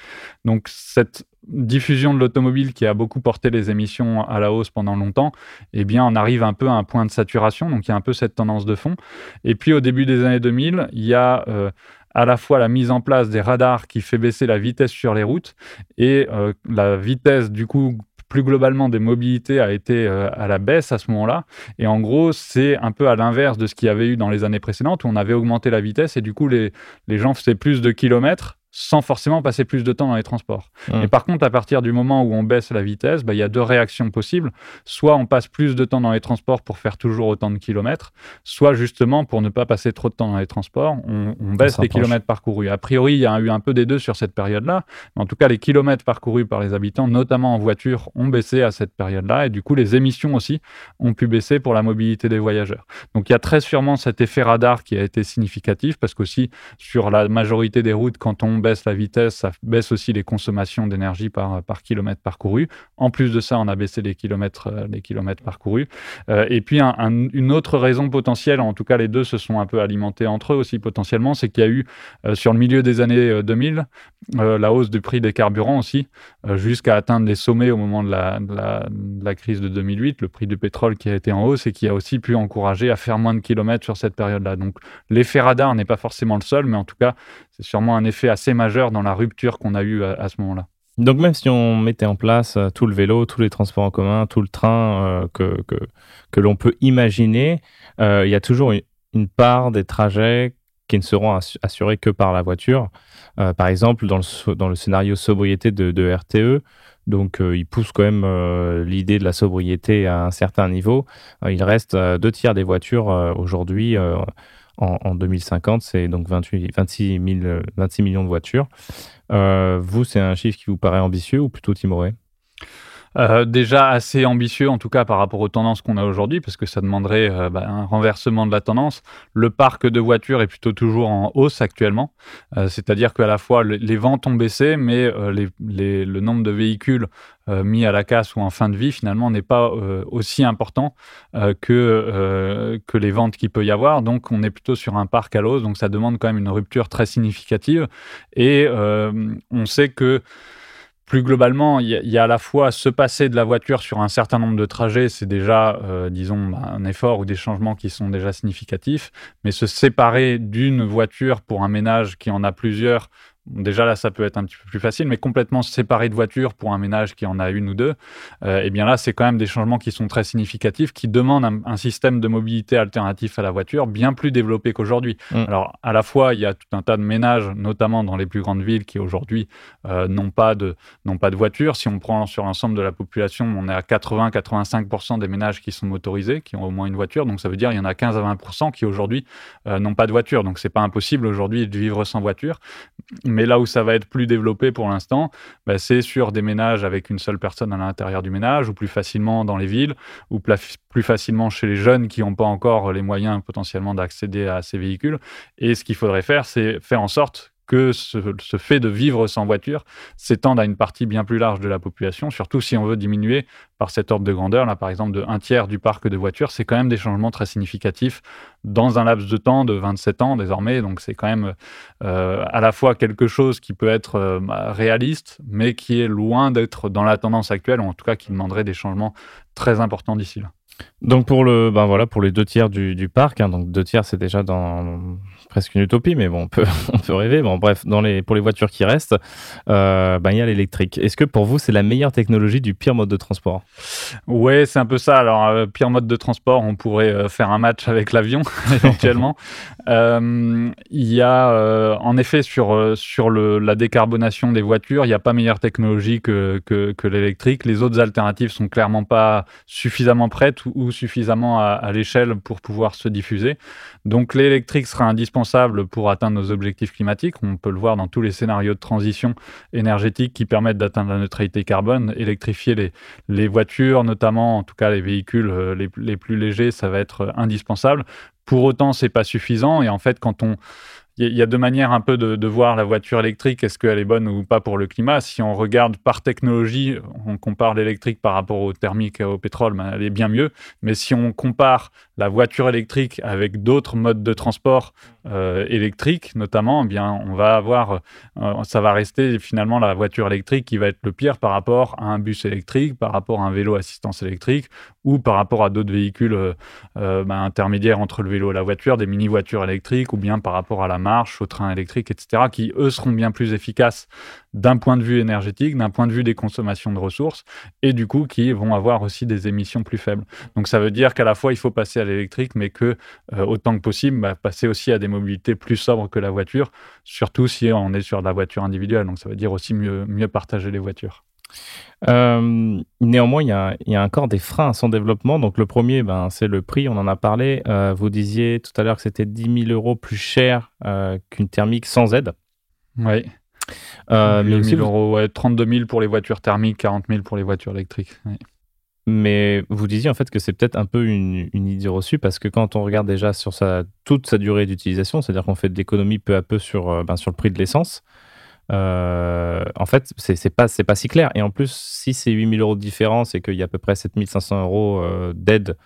Donc, cette diffusion de l'automobile qui a beaucoup porté les émissions à la hausse pendant longtemps, eh bien, on arrive un peu à un point de saturation. Donc, il y a un peu cette tendance de fond. Et puis, au début des années 2000, il y a euh, à la fois la mise en place des radars qui fait baisser la vitesse sur les routes et euh, la vitesse, du coup, plus globalement des mobilités a été euh, à la baisse à ce moment-là. Et en gros, c'est un peu à l'inverse de ce qu'il y avait eu dans les années précédentes où on avait augmenté la vitesse et du coup, les, les gens faisaient plus de kilomètres sans forcément passer plus de temps dans les transports. Mmh. Et par contre, à partir du moment où on baisse la vitesse, bah, il y a deux réactions possibles. Soit on passe plus de temps dans les transports pour faire toujours autant de kilomètres, soit justement pour ne pas passer trop de temps dans les transports, on, on baisse les kilomètres parcourus. A priori, il y a eu un peu des deux sur cette période-là. En tout cas, les kilomètres parcourus par les habitants, notamment en voiture, ont baissé à cette période-là. Et du coup, les émissions aussi ont pu baisser pour la mobilité des voyageurs. Donc il y a très sûrement cet effet radar qui a été significatif parce qu'aussi sur la majorité des routes, quand on baisse la vitesse, ça baisse aussi les consommations d'énergie par, par kilomètre parcouru. En plus de ça, on a baissé les kilomètres, euh, les kilomètres parcourus. Euh, et puis un- un- une autre raison potentielle, en tout cas les deux se sont un peu alimentés entre eux aussi potentiellement, c'est qu'il y a eu euh, sur le milieu des années euh, 2000 euh, la hausse du prix des carburants aussi, jusqu'à atteindre les sommets au moment de la, de la- de la crise de 2008, le prix du pétrole qui a été en hausse et qui a aussi pu encourager à faire moins de kilomètres sur cette période-là. Donc l'effet radar n'est pas forcément le seul, mais en tout cas, c'est sûrement un effet assez majeur dans la rupture qu'on a eue à, ce moment-là. Donc même si on mettait en place euh, tout le vélo, tous les transports en commun, tout le train euh, que, que, que l'on peut imaginer, euh, il y a toujours une, part des trajets qui ne seront assu- assurés que par la voiture. Par exemple, dans le, dans le scénario sobriété de, de RTE, donc il pousse quand même l'idée de la sobriété à un certain niveau. Il reste deux tiers des voitures aujourd'hui en, en 2050, c'est donc 28, 26, 000, euh, 26 millions de voitures. Euh, vous, c'est un chiffre qui vous paraît ambitieux ou plutôt timoré? Euh, déjà assez ambitieux, en tout cas par rapport aux tendances qu'on a aujourd'hui, parce que ça demanderait euh, bah, un renversement de la tendance. Le parc de voitures est plutôt toujours en hausse actuellement, Euh, c'est-à-dire qu'à la fois le- les ventes ont baissé, mais le nombre de véhicules mis à la casse ou en fin de vie finalement n'est pas aussi important que, que les ventes qu'il peut y avoir. Donc on est plutôt sur un parc à l'hausse, donc ça demande quand même une rupture très significative. Et on sait que plus globalement, il y, a- à la fois se passer de la voiture sur un certain nombre de trajets, c'est déjà, euh, disons, bah, un effort ou des changements qui sont déjà significatifs, mais se séparer d'une voiture pour un ménage qui en a plusieurs, déjà là, ça peut être un petit peu plus facile, mais complètement se séparer de voiture pour un ménage qui en a une ou deux, euh, eh bien là, c'est quand même des changements qui sont très significatifs, qui demandent un, un système de mobilité alternatif à la voiture bien plus développé qu'aujourd'hui. Mm. Alors, à la fois, il y a tout un tas de ménages, notamment dans les plus grandes villes, qui aujourd'hui euh, n'ont pas de n'ont pas de voiture. Si on prend sur l'ensemble de la population, on est à 80-85% des ménages qui sont motorisés, qui ont au moins une voiture. Donc ça veut dire qu'il y en a 15 à 20% qui aujourd'hui euh, n'ont pas de voiture. Donc c'est pas impossible aujourd'hui de vivre sans voiture. Mais là où ça va être plus développé pour l'instant, bah, c'est sur des ménages avec une seule personne à l'intérieur du ménage, ou plus facilement dans les villes, ou plus facilement chez les jeunes qui n'ont pas encore les moyens potentiellement d'accéder à ces véhicules. Et ce qu'il faudrait faire, c'est faire en sorte que ce, fait de vivre sans voiture s'étende à une partie bien plus large de la population, surtout si on veut diminuer par cet ordre de grandeur, là par exemple de un tiers du parc de voitures, c'est quand même des changements très significatifs dans un laps de temps de 27 ans désormais, donc c'est quand même euh, à la fois quelque chose qui peut être euh, bah, réaliste, mais qui est loin d'être dans la tendance actuelle, ou en tout cas qui demanderait des changements très importants d'ici là. Donc pour le, ben voilà, pour les deux tiers du, du parc, hein, donc deux tiers c'est déjà dans presque une utopie, mais bon, on peut, on peut rêver. Bon, bref, dans les, pour les voitures qui restent, euh, ben il y a l'électrique. Est-ce que pour vous c'est la meilleure technologie du pire mode de transport? Ouais, c'est un peu ça. Alors, euh, pire mode de transport, on pourrait euh, faire un match avec l'avion, éventuellement. Il y a, en effet, sur, sur le, la décarbonation des voitures, il n'y a pas meilleure technologie que, que, que l'électrique. Les autres alternatives sont clairement pas suffisamment prêtes ou, suffisamment à, l'échelle pour pouvoir se diffuser. Donc, l'électrique sera indispensable pour atteindre nos objectifs climatiques. On peut le voir dans tous les scénarios de transition énergétique qui permettent d'atteindre la neutralité carbone, électrifier les, voitures, notamment, en tout cas les véhicules euh, les, plus légers, ça va être indispensable. Pour autant, c'est pas suffisant. Et en fait, quand on il y a- deux manières un peu de, de voir la voiture électrique, est-ce qu'elle est bonne ou pas pour le climat? Si on regarde par technologie, on compare l'électrique par rapport au thermique et au pétrole, ben, elle est bien mieux. Mais si on compare la voiture électrique avec d'autres modes de transport euh, électriques, notamment, eh bien, on va avoir, euh, ça va rester finalement la voiture électrique qui va être le pire par rapport à un bus électrique, par rapport à un vélo assistance électrique ou par rapport à d'autres véhicules euh, euh, bah, intermédiaires entre le vélo et la voiture, des mini-voitures électriques, ou bien par rapport à la marche, au train électrique, etc., qui, eux, seront bien plus efficaces d'un point de vue énergétique, d'un point de vue des consommations de ressources, et du coup, qui vont avoir aussi des émissions plus faibles. Donc ça veut dire qu'à la fois, il faut passer à l'électrique, mais que, euh, autant que possible, bah, passer aussi à des mobilités plus sobres que la voiture, surtout si on est sur la voiture individuelle. Donc ça veut dire aussi mieux partager les voitures. Euh, néanmoins, il y, a, il y, a, encore des freins à son développement. Donc, le premier, ben, c'est le prix. On en a parlé. Euh, vous disiez tout à l'heure que c'était 10 000 euros plus cher euh, qu'une thermique sans aide. Oui. Mais aussi, euros, ouais, 32 000 pour les voitures thermiques, 40 000 pour les voitures électriques. Mais vous disiez en fait que c'est peut-être un peu une, une, idée reçue parce que quand on regarde déjà sur sa, toute sa durée d'utilisation, c'est-à-dire qu'on fait de l'économie peu à peu sur, ben, sur le prix de l'essence, euh, en fait, c'est pas, pas si clair. Et en plus, si c'est 8000 euros de différence et qu'il y a à peu près 7500 euros euh, d'aide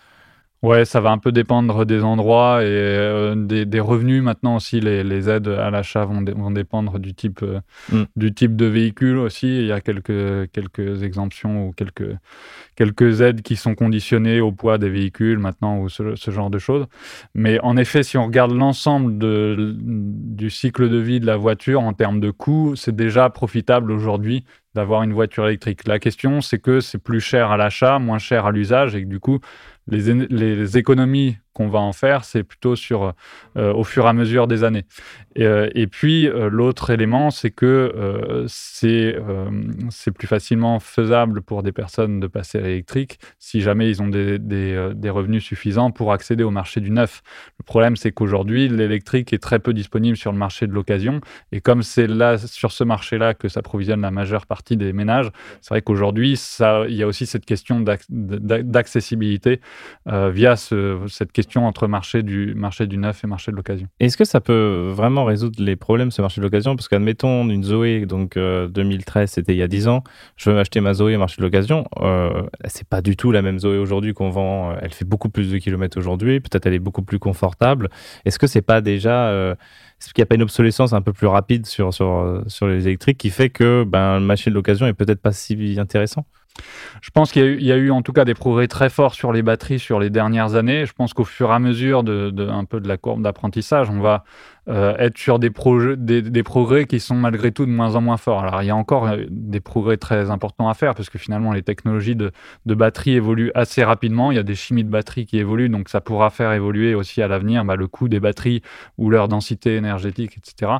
Ouais, ça va un peu dépendre des endroits et euh, des, des, revenus. Maintenant aussi, les, les aides à l'achat vont, vont, dépendre du type, euh, mm. du type de véhicule aussi. Il y a quelques, quelques exemptions ou quelques, quelques aides qui sont conditionnées au poids des véhicules maintenant ou ce, ce genre de choses. Mais en effet, si on regarde l'ensemble du cycle de vie de la voiture en termes de coûts, c'est déjà profitable aujourd'hui d'avoir une voiture électrique. La question, c'est que c'est plus cher à l'achat, moins cher à l'usage et que du coup, les, les économies qu'on va en faire, c'est plutôt sur, euh, au fur et à mesure des années. Et, euh, puis, euh, l'autre élément, c'est que c'est plus facilement faisable pour des personnes de passer à l'électrique si jamais ils ont des, des, des, revenus suffisants pour accéder au marché du neuf. Le problème, c'est qu'aujourd'hui, l'électrique est très peu disponible sur le marché de l'occasion. Et comme c'est là, sur ce marché-là que s'approvisionne la majeure partie des ménages, c'est vrai qu'aujourd'hui, il y a aussi cette question d'accessibilité via ce, cette entre marché du, marché du neuf et marché de l'occasion. Est-ce que ça peut vraiment résoudre les problèmes, ce marché de l'occasion? Parce qu'admettons, une Zoé, donc 2013, euh, c'était il y a 10 ans, je veux m'acheter ma Zoé au marché de l'occasion. Euh, c'est pas du tout la même Zoé aujourd'hui qu'on vend. Euh, elle fait beaucoup plus de kilomètres aujourd'hui. Peut-être elle est beaucoup plus confortable. Est-ce que c'est pas déjà. Est-ce qu'il n'y a pas une obsolescence un peu plus rapide sur les électriques qui fait que ben, le marché de l'occasion est peut-être pas si intéressant? Je pense qu'il y, a eu en tout cas des progrès très forts sur les batteries sur les dernières années. Je pense qu'au fur et à mesure de, de, un peu de la courbe d'apprentissage, on va euh, être sur des, progrès qui sont malgré tout de moins en moins forts. Alors il y a encore euh, des progrès très importants à faire parce que finalement les technologies de, de batterie évoluent assez rapidement. Il y a des chimies de batterie qui évoluent, donc ça pourra faire évoluer aussi à l'avenir bah, le coût des batteries ou leur densité énergétique, etc.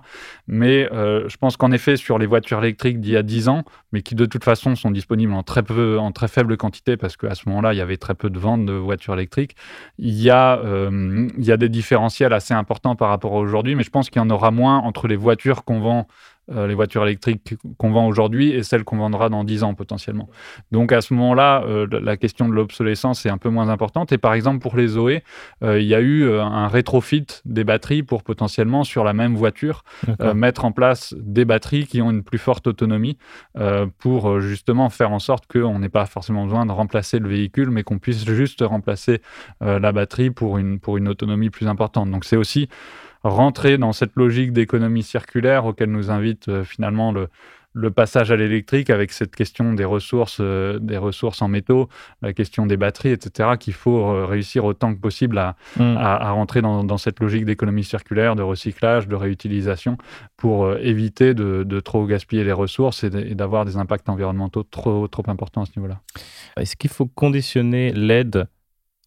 Mais euh, je pense qu'en effet sur les voitures électriques d'il y a 10 ans, mais qui de toute façon sont disponibles en très peu, en très faible quantité parce qu'à ce moment-là il y avait très peu de ventes de voitures électriques, il y a des différentiels assez importants par rapport à aujourd'hui mais je pense qu'il y en aura moins entre les voitures qu'on vend euh, les voitures électriques qu'on vend aujourd'hui et celles qu'on vendra dans 10 ans potentiellement. Donc à ce moment-là, euh, la question de l'obsolescence est un peu moins importante. Et par exemple, pour les Zoé, euh, il y a eu un rétrofit des batteries pour potentiellement, sur la même voiture, mettre en place des batteries qui ont une plus forte autonomie pour justement faire en sorte qu'on n'ait pas forcément besoin de remplacer le véhicule, mais qu'on puisse juste remplacer la batterie pour une, pour une autonomie plus importante. Donc c'est aussi rentrer dans cette logique d'économie circulaire auquel nous invite euh, finalement le, le, passage à l'électrique avec cette question des ressources, euh, des ressources en métaux, la question des batteries, etc., qu'il faut euh, réussir autant que possible à, mmh. à, à rentrer dans, dans, cette logique d'économie circulaire, de recyclage, de réutilisation, pour euh, éviter de, de, trop gaspiller les ressources et d'avoir des impacts environnementaux trop, trop importants à ce niveau-là. Est-ce qu'il faut conditionner l'aide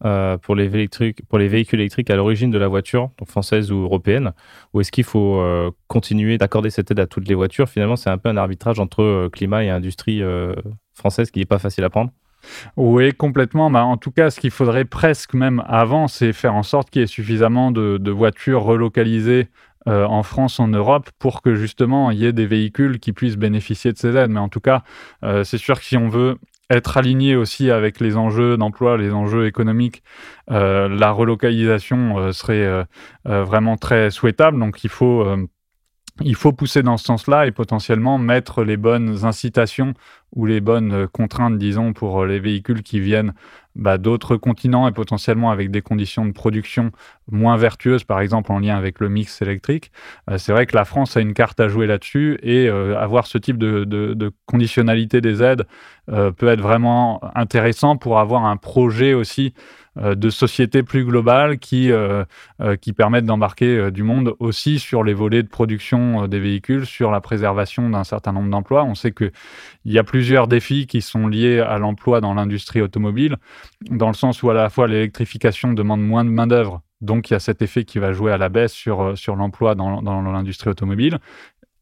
euh, pour, les véhicules électriques à l'origine de la voiture, donc française ou européenne Ou est-ce qu'il faut euh, continuer d'accorder cette aide à toutes les voitures? Finalement, c'est un peu un arbitrage entre euh, climat et industrie française qui n'est pas facile à prendre. Oui, complètement. Bah, en tout cas, ce qu'il faudrait presque même avant, c'est faire en sorte qu'il y ait suffisamment de, voitures relocalisées en France, en Europe, pour que justement il y ait des véhicules qui puissent bénéficier de ces aides. Mais en tout cas, c'est sûr que si on veut être aligné aussi avec les enjeux d'emploi, les enjeux économiques, euh, la relocalisation euh, serait euh, vraiment très souhaitable. Donc il faut, il faut pousser dans ce sens-là et potentiellement mettre les bonnes incitations ou les bonnes contraintes, disons, pour les véhicules qui viennent bah, d'autres continents et potentiellement avec des conditions de production moins vertueuses, par exemple en lien avec le mix électrique. c'est vrai que la France a une carte à jouer là-dessus et avoir ce type de, conditionnalité des aides peut être vraiment intéressant pour avoir un projet aussi euh, de sociétés plus globales qui, euh, euh, qui permettent d'embarquer du monde aussi sur les volets de production des véhicules, sur la préservation d'un certain nombre d'emplois. On sait qu'il y a plusieurs défis qui sont liés à l'emploi dans l'industrie automobile, dans le sens où à la fois l'électrification demande moins de main-d'œuvre donc, il y a cet effet qui va jouer à la baisse sur, sur l'emploi dans, dans l'industrie automobile.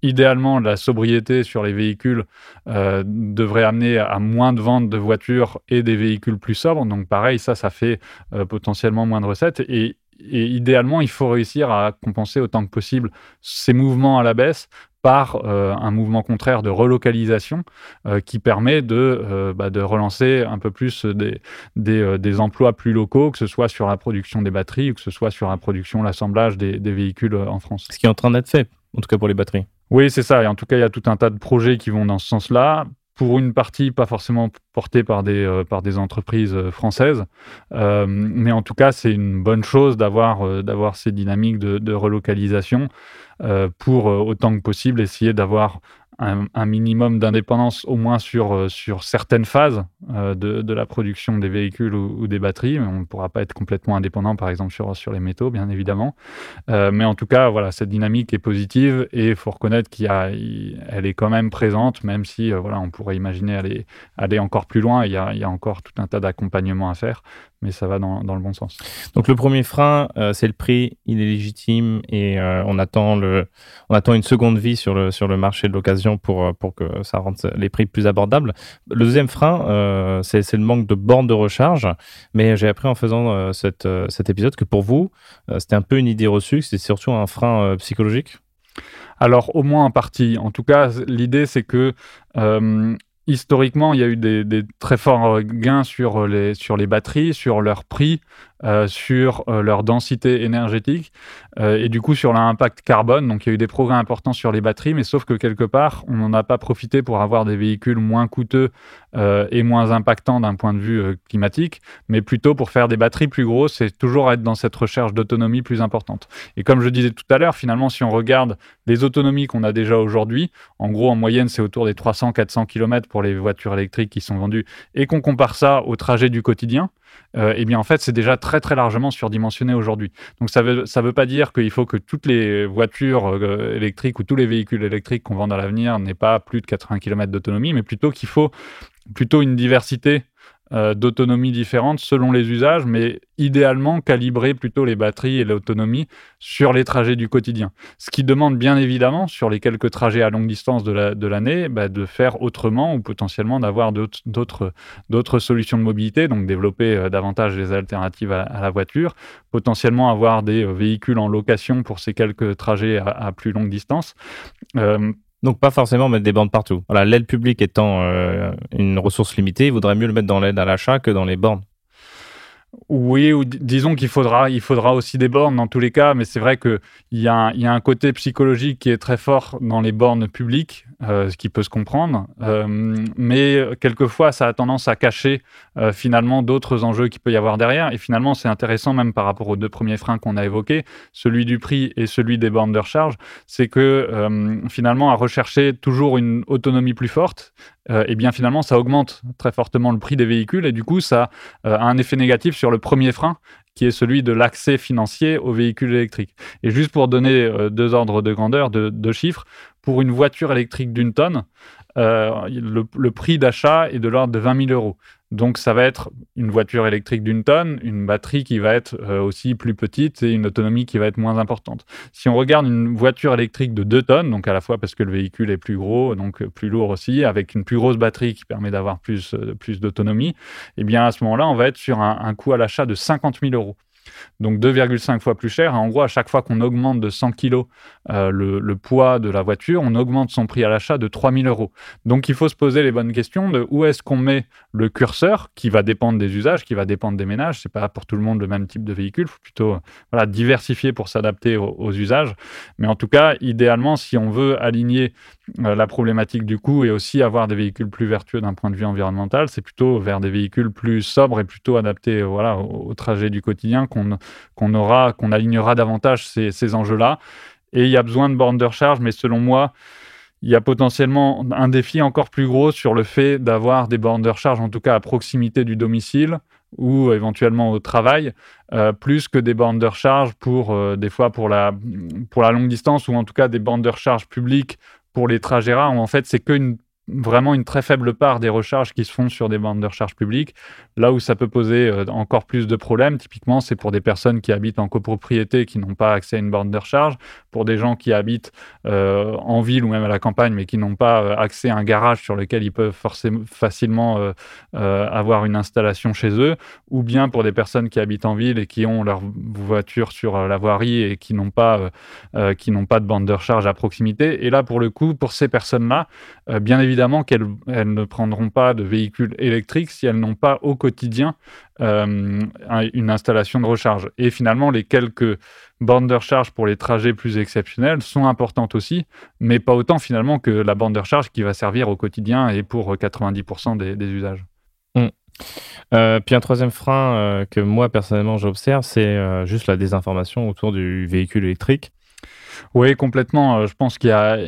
Idéalement, la sobriété sur les véhicules euh, devrait amener à moins de ventes de voitures et des véhicules plus sobres. Donc pareil, ça, ça fait euh, potentiellement moins de recettes. Et, idéalement, il faut réussir à compenser autant que possible ces mouvements à la baisse par euh, un mouvement contraire de relocalisation qui permet de, bah, de relancer un peu plus des, des, emplois plus locaux, que ce soit sur la production des batteries ou que ce soit sur la production, l'assemblage des, des véhicules en France. Ce qui est en train d'être fait, en tout cas pour les batteries. Oui, c'est ça. Et en tout cas, il y a tout un tas de projets qui vont dans ce sens-là. Pour une partie, pas forcément portés par des, euh, par des entreprises euh, françaises. Euh, mais en tout cas, c'est une bonne chose d'avoir d'avoir ces dynamiques de, de relocalisation pour autant que possible essayer d'avoir un, minimum d'indépendance au moins sur, euh, sur certaines phases euh, de, de, la production des véhicules ou, des batteries. On ne pourra pas être complètement indépendant, par exemple, sur, sur les métaux, bien évidemment. Euh, mais en tout cas, voilà, cette dynamique est positive et il faut reconnaître qu'elle est quand même présente, même si voilà, on pourrait imaginer aller, aller encore plus loin. Il y, a, il y a encore tout un tas d'accompagnements à faire mais ça va dans, dans, le bon sens. Donc le premier frein, euh, c'est le prix, il est légitime et euh, on, attend le, on attend une seconde vie sur le, sur le marché de l'occasion pour, euh, pour que ça rende les prix plus abordables. Le deuxième frein, c'est le manque de bornes de recharge, mais j'ai appris en faisant cette, cet épisode que pour vous, c'était un peu une idée reçue, c'est surtout un frein psychologique alors, au moins en partie. En tout cas, l'idée, c'est que historiquement, il y a eu des, très forts gains sur les batteries, sur leur prix, euh, sur euh, leur densité énergétique euh, et du coup sur l'impact carbone. Donc il y a eu des progrès importants sur les batteries, mais sauf que quelque part, on n'en a pas profité pour avoir des véhicules moins coûteux et moins impactants d'un point de vue climatique, mais plutôt pour faire des batteries plus grosses et toujours être dans cette recherche d'autonomie plus importante. Et comme je disais tout à l'heure, finalement, si on regarde les autonomies qu'on a déjà aujourd'hui, en gros, en moyenne, c'est autour des 300-400 km pour les voitures électriques qui sont vendues, et qu'on compare ça au trajet du quotidien, euh, eh bien en fait c'est déjà très très largement surdimensionné aujourd'hui. Donc ça veut ça veut pas dire qu'il faut que toutes les voitures euh, électriques ou tous les véhicules électriques qu'on vend à l'avenir n'aient pas plus de 80 km d'autonomie, mais plutôt qu'il faut plutôt une diversité euh, d'autonomie différente selon les usages, mais idéalement calibrer plutôt les batteries et l'autonomie sur les trajets du quotidien. Ce qui demande bien évidemment, sur les quelques trajets à longue distance de l'année, bah, de faire autrement ou potentiellement d'avoir d'autres solutions de mobilité, donc développer euh, davantage les alternatives à, la voiture, potentiellement avoir des euh, véhicules en location pour ces quelques trajets à, plus longue distance. Donc pas forcément mettre des bornes partout. L'aide publique étant euh, une ressource limitée, il vaudrait mieux le mettre dans l'aide à l'achat que dans les bornes. Oui, ou disons qu'il faudra, aussi des bornes dans tous les cas, mais c'est vrai qu'il y, a y a un côté psychologique qui est très fort dans les bornes publiques, ce qui peut se comprendre, euh, mais quelquefois ça a tendance à cacher euh, finalement d'autres enjeux qu'il peut y avoir derrière, et finalement c'est intéressant même par rapport aux deux premiers freins qu'on a évoqués, celui du prix et celui des bornes de recharge, c'est que finalement à rechercher toujours une autonomie plus forte, et eh bien finalement ça augmente très fortement le prix des véhicules, et du coup ça a un effet négatif sur le premier frein, qui est celui de l'accès financier aux véhicules électriques. Et juste pour donner euh, deux ordres de grandeur, de, chiffres, pour une voiture électrique d'une tonne, euh, le, prix d'achat est de l'ordre de 20 000 euros. Donc ça va être une voiture électrique d'une tonne, une batterie qui va être euh, aussi plus petite et une autonomie qui va être moins importante. Si on regarde une voiture électrique de 2 tonnes, donc à la fois parce que le véhicule est plus gros, donc plus lourd aussi, avec une plus grosse batterie qui permet d'avoir plus, plus d'autonomie, eh bien à ce moment-là, on va être sur un, un coût à l'achat de 50 000 euros donc 2,5 fois plus cher. En gros, à chaque fois qu'on augmente de 100 kg euh, le, poids de la voiture, on augmente son prix à l'achat de 3000 euros. Donc il faut se poser les bonnes questions de où est-ce qu'on met le curseur, qui va dépendre des usages, qui va dépendre des ménages. C'est pas pour tout le monde le même type de véhicule. Il faut plutôt diversifier pour s'adapter aux, usages. Mais en tout cas, idéalement, si on veut aligner la problématique du coût et aussi avoir des véhicules plus vertueux d'un point de vue environnemental. C'est plutôt vers des véhicules plus sobres et plutôt adaptés voilà, au, trajet du quotidien qu'on aura, qu'on alignera davantage ces, ces enjeux-là. Et il y a besoin de bornes de recharge, mais selon moi, il y a potentiellement un défi encore plus gros sur le fait d'avoir des bornes de recharge, en tout cas à proximité du domicile ou éventuellement au travail, euh, plus que des bornes de recharge pour euh, des fois pour la, pour la longue distance ou en tout cas des bornes de recharge publiques pour les trajets rares. En fait, c'est qu'une vraiment une très faible part des recharges qui se font sur des bandes de recharge publiques. Là où ça peut poser euh, encore plus de problèmes, typiquement, c'est pour des personnes qui habitent en copropriété qui n'ont pas accès à une borne de recharge, pour des gens qui habitent euh, en ville ou même à la campagne mais qui n'ont pas euh, accès à un garage sur lequel ils peuvent forcément facilement avoir une installation chez eux, ou bien pour des personnes qui habitent en ville et qui ont leur voiture sur la voirie et qui n'ont pas, qui n'ont pas de bande de recharge à proximité. Et là, pour le coup, pour ces personnes-là, bien évidemment, qu'elles ne prendront pas de véhicules électriques si elles n'ont pas au quotidien euh, une installation de recharge. Et finalement, les quelques bornes de recharge pour les trajets plus exceptionnels sont importantes aussi, mais pas autant finalement que la borne de recharge qui va servir au quotidien et pour 90% des, usages. Mmh. Euh, puis un troisième frein euh, que moi personnellement j'observe, c'est juste la désinformation autour du véhicule électrique. Oui, complètement. je pense qu'il y a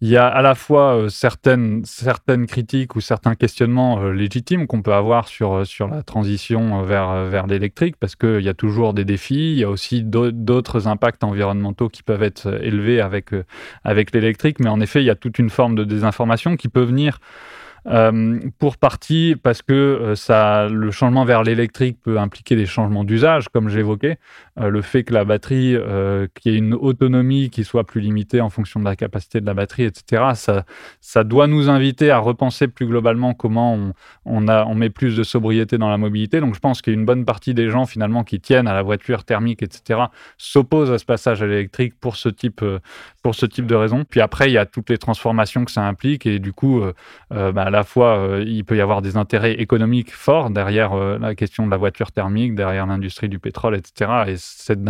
il y a à la fois euh, certaines, certaines critiques ou certains questionnements euh, légitimes qu'on peut avoir sur, euh, sur la transition vers, vers l'électrique, parce qu'il y a toujours des défis, il y a aussi d'autres impacts environnementaux qui peuvent être élevés avec, avec l'électrique, mais en effet, il y a toute une forme de désinformation qui peut venir pour partie parce que ça, le changement vers l'électrique peut impliquer des changements d'usage, comme j'évoquais. Euh, le fait que la batterie, qu'il y ait une autonomie qui soit plus limitée en fonction de la capacité de la batterie, etc., ça, doit nous inviter à repenser plus globalement comment on, met plus de sobriété dans la mobilité. Donc je pense qu'il y a une bonne partie des gens finalement qui tiennent à la voiture thermique, etc., s'opposent à ce passage à l'électrique pour ce type, pour ce type de raison. Puis après, il y a toutes les transformations que ça implique et du coup, bah, la fois, euh, il peut y avoir des intérêts économiques forts derrière euh, la question de la voiture thermique, derrière l'industrie du pétrole, etc. Et cette,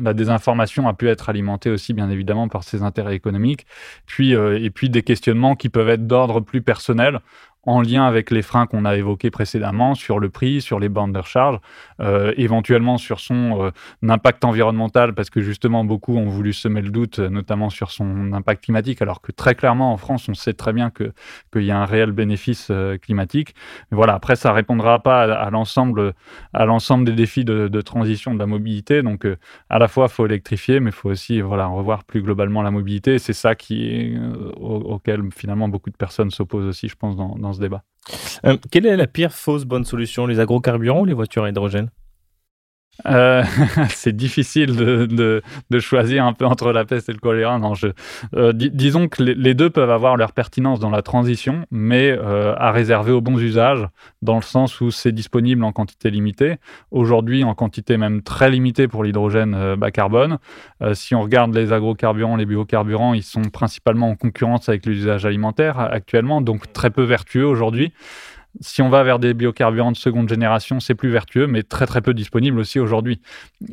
la désinformation a pu être alimentée aussi, bien évidemment, par ces intérêts économiques. Puis, euh, et puis des questionnements qui peuvent être d'ordre plus personnel en lien avec les freins qu'on a évoqués précédemment sur le prix, sur les bandes de recharge, euh, éventuellement sur son euh, impact environnemental, parce que justement beaucoup ont voulu semer le doute, notamment sur son impact climatique, alors que très clairement en France, on sait très bien qu'il y a un réel bénéfice euh, climatique. Mais voilà, après, ça répondra pas à, à l'ensemble des défis de, transition de la mobilité. Donc, à la fois, il faut électrifier, mais il faut aussi voilà, revoir plus globalement la mobilité. C'est ça qui auquel finalement beaucoup de personnes s'opposent aussi, je pense, dans, dans débat. Euh, quelle est la pire fausse bonne solution Les agrocarburants ou les voitures à hydrogène? Euh, c'est difficile de, choisir un peu entre la peste et le choléra. Non, euh, disons que les, deux peuvent avoir leur pertinence dans la transition, mais euh, à réserver aux bons usages, dans le sens où c'est disponible en quantité limitée. Aujourd'hui, en quantité même très limitée pour l'hydrogène bas carbone. si on regarde les agrocarburants, les biocarburants, ils sont principalement en concurrence avec l'usage alimentaire actuellement, donc très peu vertueux aujourd'hui. Si on va vers des biocarburants de seconde génération, c'est plus vertueux, mais très très peu disponible aussi aujourd'hui.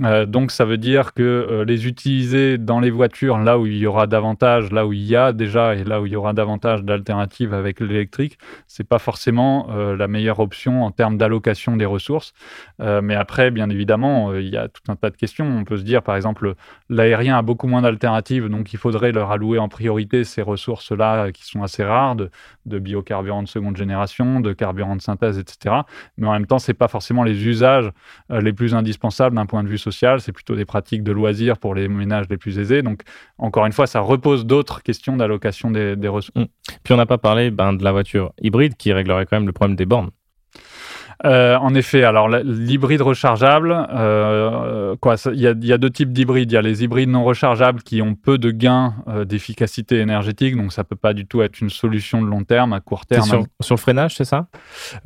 Euh, donc ça veut dire que euh, les utiliser dans les voitures, là où il y aura davantage, là où il y a déjà et là où il y aura davantage d'alternatives avec l'électrique, c'est pas forcément euh, la meilleure option en termes d'allocation des ressources. mais après, bien évidemment, il y a tout un tas de questions. On peut se dire, par exemple, l'aérien a beaucoup moins d'alternatives, donc il faudrait leur allouer en priorité ces ressources-là qui sont assez rares de, de biocarburants de seconde génération, de carburant de synthèse, etc. Mais en même temps, c'est pas forcément les usages euh, les plus indispensables d'un point de vue social, c'est plutôt des pratiques de loisirs pour les ménages les plus aisés. Donc, encore une fois, ça repose d'autres questions d'allocation des, ressources. Mmh. Puis on n'a pas parlé ben, de la voiture hybride qui réglerait quand même le problème des bornes. Euh, en effet, alors l'hybride rechargeable, euh, quoi, il y, a deux types d'hybrides. Il y a les hybrides non rechargeables qui ont peu de gains euh, d'efficacité énergétique, donc ça peut pas du tout être une solution de long terme, à court terme. Sur, sur, le freinage, c'est ça?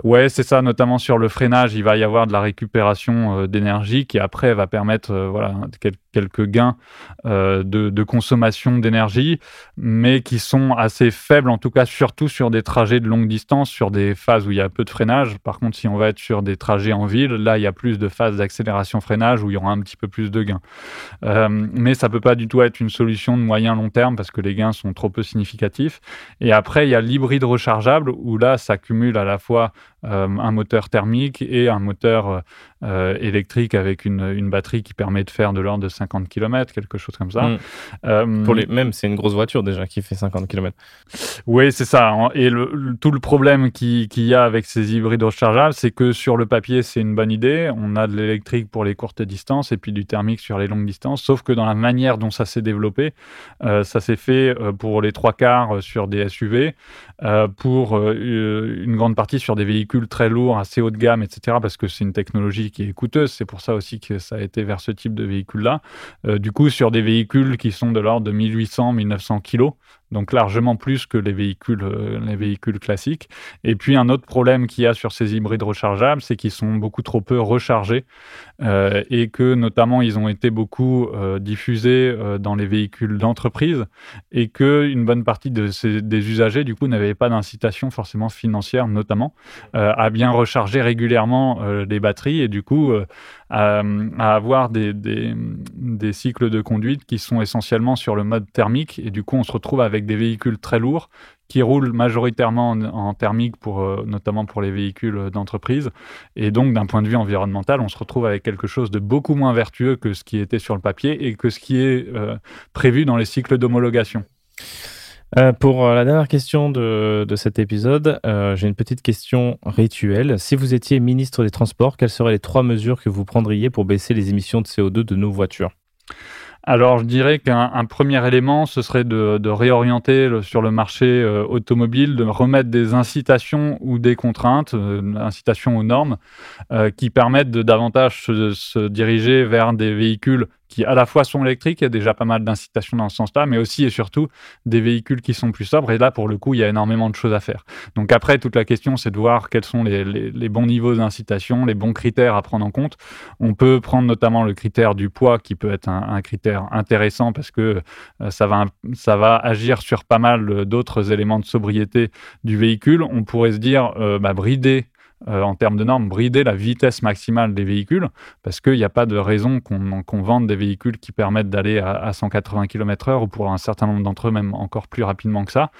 Ouais, c'est ça. Notamment sur le freinage, il va y avoir de la récupération d'énergie qui après va permettre, voilà, quelques gains de, de, consommation d'énergie, mais qui sont assez faibles, en tout cas surtout sur des trajets de longue distance, sur des phases où il y a peu de freinage. Par contre, si on va être sur des trajets en ville, là, il y a plus de phases d'accélération-freinage où il y aura un petit peu plus de gains. mais ça peut pas du tout être une solution de moyen long terme parce que les gains sont trop peu significatifs. Et après, il y a l'hybride rechargeable où là, ça cumule à la fois euh, un moteur thermique et un moteur euh, euh, électrique avec une, une, batterie qui permet de faire de l'ordre de 50 km, quelque chose comme ça. Mm. Pour les, même, c'est une grosse voiture déjà qui fait 50 km. Oui, c'est ça. Et le, tout le problème qu'il qui y a avec ces hybrides rechargeables, c'est que sur le papier, c'est une bonne idée. On a de l'électrique pour les courtes distances et puis du thermique sur les longues distances. Sauf que dans la manière dont ça s'est développé, ça s'est fait pour les trois quarts sur des SUV, pour une grande partie sur des véhicules très lourd, assez haut de gamme, etc., parce que c'est une technologie qui est coûteuse. C'est pour ça aussi que ça a été vers ce type de véhicule-là. Euh, du coup, sur des véhicules qui sont de l'ordre de 1800-1900 kg, donc largement plus que les véhicules, euh, les véhicules classiques. Et puis un autre problème qu'il y a sur ces hybrides rechargeables, c'est qu'ils sont beaucoup trop peu rechargés euh, et que notamment ils ont été beaucoup euh, diffusés dans les véhicules d'entreprise et que une bonne partie de ces, des usagers du coup n'avaient pas d'incitation forcément financière notamment à bien recharger régulièrement les batteries et du coup à, avoir des, des, cycles de conduite qui sont essentiellement sur le mode thermique et du coup on se retrouve avec des véhicules très lourds qui roulent majoritairement en, thermique, pour, euh, notamment pour les véhicules d'entreprise. Et donc, d'un point de vue environnemental, on se retrouve avec quelque chose de beaucoup moins vertueux que ce qui était sur le papier et que ce qui est euh, prévu dans les cycles d'homologation. Euh, pour la dernière question de, de cet épisode, j'ai une petite question rituelle. Si vous étiez ministre des Transports, quelles seraient les trois mesures que vous prendriez pour baisser les émissions de CO2 de nos voitures? Alors, je dirais qu'un premier élément, ce serait de, réorienter sur le marché euh, automobile, de remettre des incitations ou des contraintes, euh, incitations aux normes, euh, qui permettent de davantage se, diriger vers des véhicules qui à la fois sont électriques, il y a déjà pas mal d'incitations dans ce sens-là, mais aussi et surtout des véhicules qui sont plus sobres. Et là, pour le coup, il y a énormément de choses à faire. Donc après, toute la question, c'est de voir quels sont les, bons niveaux d'incitation, les bons critères à prendre en compte. On peut prendre notamment le critère du poids, qui peut être un, critère intéressant parce que euh, ça, va, ça va agir sur pas mal d'autres éléments de sobriété du véhicule. On pourrait se dire, euh, bah, brider euh, en termes de normes, brider la vitesse maximale des véhicules, parce qu'il n'y a pas de raison qu'on vende des véhicules qui permettent d'aller à, 180 km/h, ou pour un certain nombre d'entre eux, même encore plus rapidement que ça.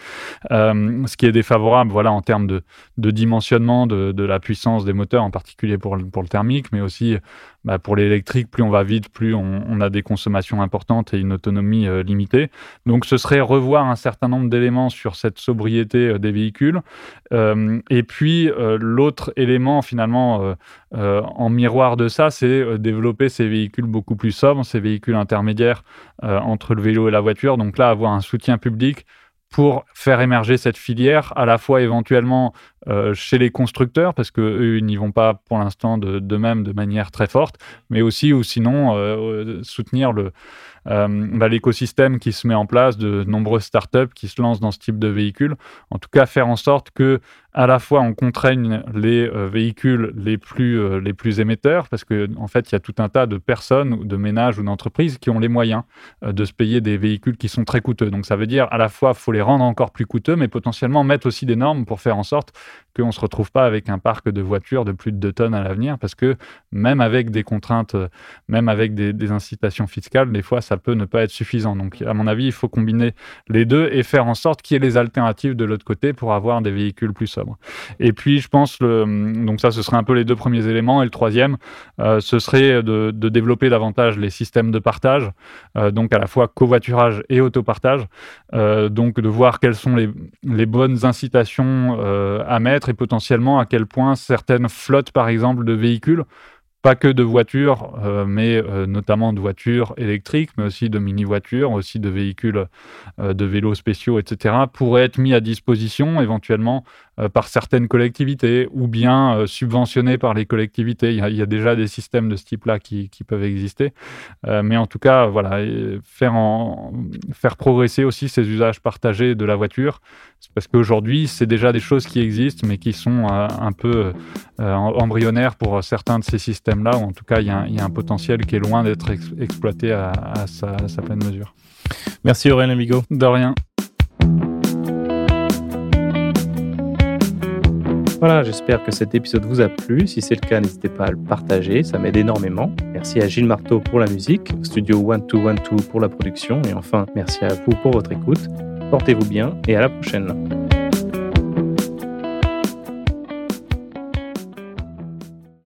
Euh, ce qui est défavorable voilà, en termes de, dimensionnement de, la puissance des moteurs, en particulier pour, pour le thermique, mais aussi bah, pour l'électrique, plus on va vite, plus on, a des consommations importantes et une autonomie euh, limitée. Donc ce serait revoir un certain nombre d'éléments sur cette sobriété euh, des véhicules. Euh, et puis l'autre élément finalement en miroir de ça, c'est développer ces véhicules beaucoup plus sobres, ces véhicules intermédiaires entre le vélo et la voiture. Donc là, avoir un soutien public pour faire émerger cette filière, à la fois éventuellement euh, chez les constructeurs, parce qu'eux, ils n'y vont pas pour l'instant de, même de manière très forte, mais aussi ou sinon euh, euh, soutenir le, bah, l'écosystème qui se met en place de nombreuses startups qui se lancent dans ce type de véhicules. En tout cas, faire en sorte que à la fois on contraigne les véhicules les plus, les plus émetteurs, parce qu'en en fait, il y a tout un tas de personnes, de ménages ou d'entreprises qui ont les moyens de se payer des véhicules qui sont très coûteux. Donc ça veut dire à la fois, faut les rendre encore plus coûteux, mais potentiellement mettre aussi des normes pour faire en sorte qu'on ne se retrouve pas avec un parc de voitures de plus de 2 tonnes à l'avenir, parce que même avec des contraintes, même avec des, incitations fiscales, des fois, ça peut ne pas être suffisant. Donc, à mon avis, il faut combiner les deux et faire en sorte qu'il y ait les alternatives de l'autre côté pour avoir des véhicules plus sobres. Et puis, je pense, le, donc ça, ce serait un peu les deux premiers éléments. Et le troisième, euh, ce serait de, développer davantage les systèmes de partage, euh, donc à la fois covoiturage et autopartage, euh, donc de voir quelles sont les, les bonnes incitations à et potentiellement à quel point certaines flottes, par exemple, de véhicules, pas que de voitures, euh, mais euh, notamment de voitures électriques, mais aussi de mini-voitures, aussi de véhicules, euh, de vélos spéciaux, etc., pourraient être mis à disposition éventuellement par certaines collectivités ou bien subventionnés par les collectivités. Il y, a, déjà des systèmes de ce type-là qui, peuvent exister. Mais en tout cas, voilà, faire progresser aussi ces usages partagés de la voiture. Parce qu'aujourd'hui, c'est déjà des choses qui existent, mais qui sont un peu embryonnaires pour certains de ces systèmes-là, ou en tout cas, il y, a, il y, a un potentiel qui est loin d'être ex exploité à, à, sa, à sa pleine mesure. Merci Aurélien Amigo. De rien. Voilà, j'espère que cet épisode vous a plu. Si c'est le cas, n'hésitez pas à le partager, ça m'aide énormément. Merci à Gilles Marteau pour la musique, Studio 1212 pour la production, et enfin, merci à vous pour votre écoute. Portez-vous bien et à la prochaine.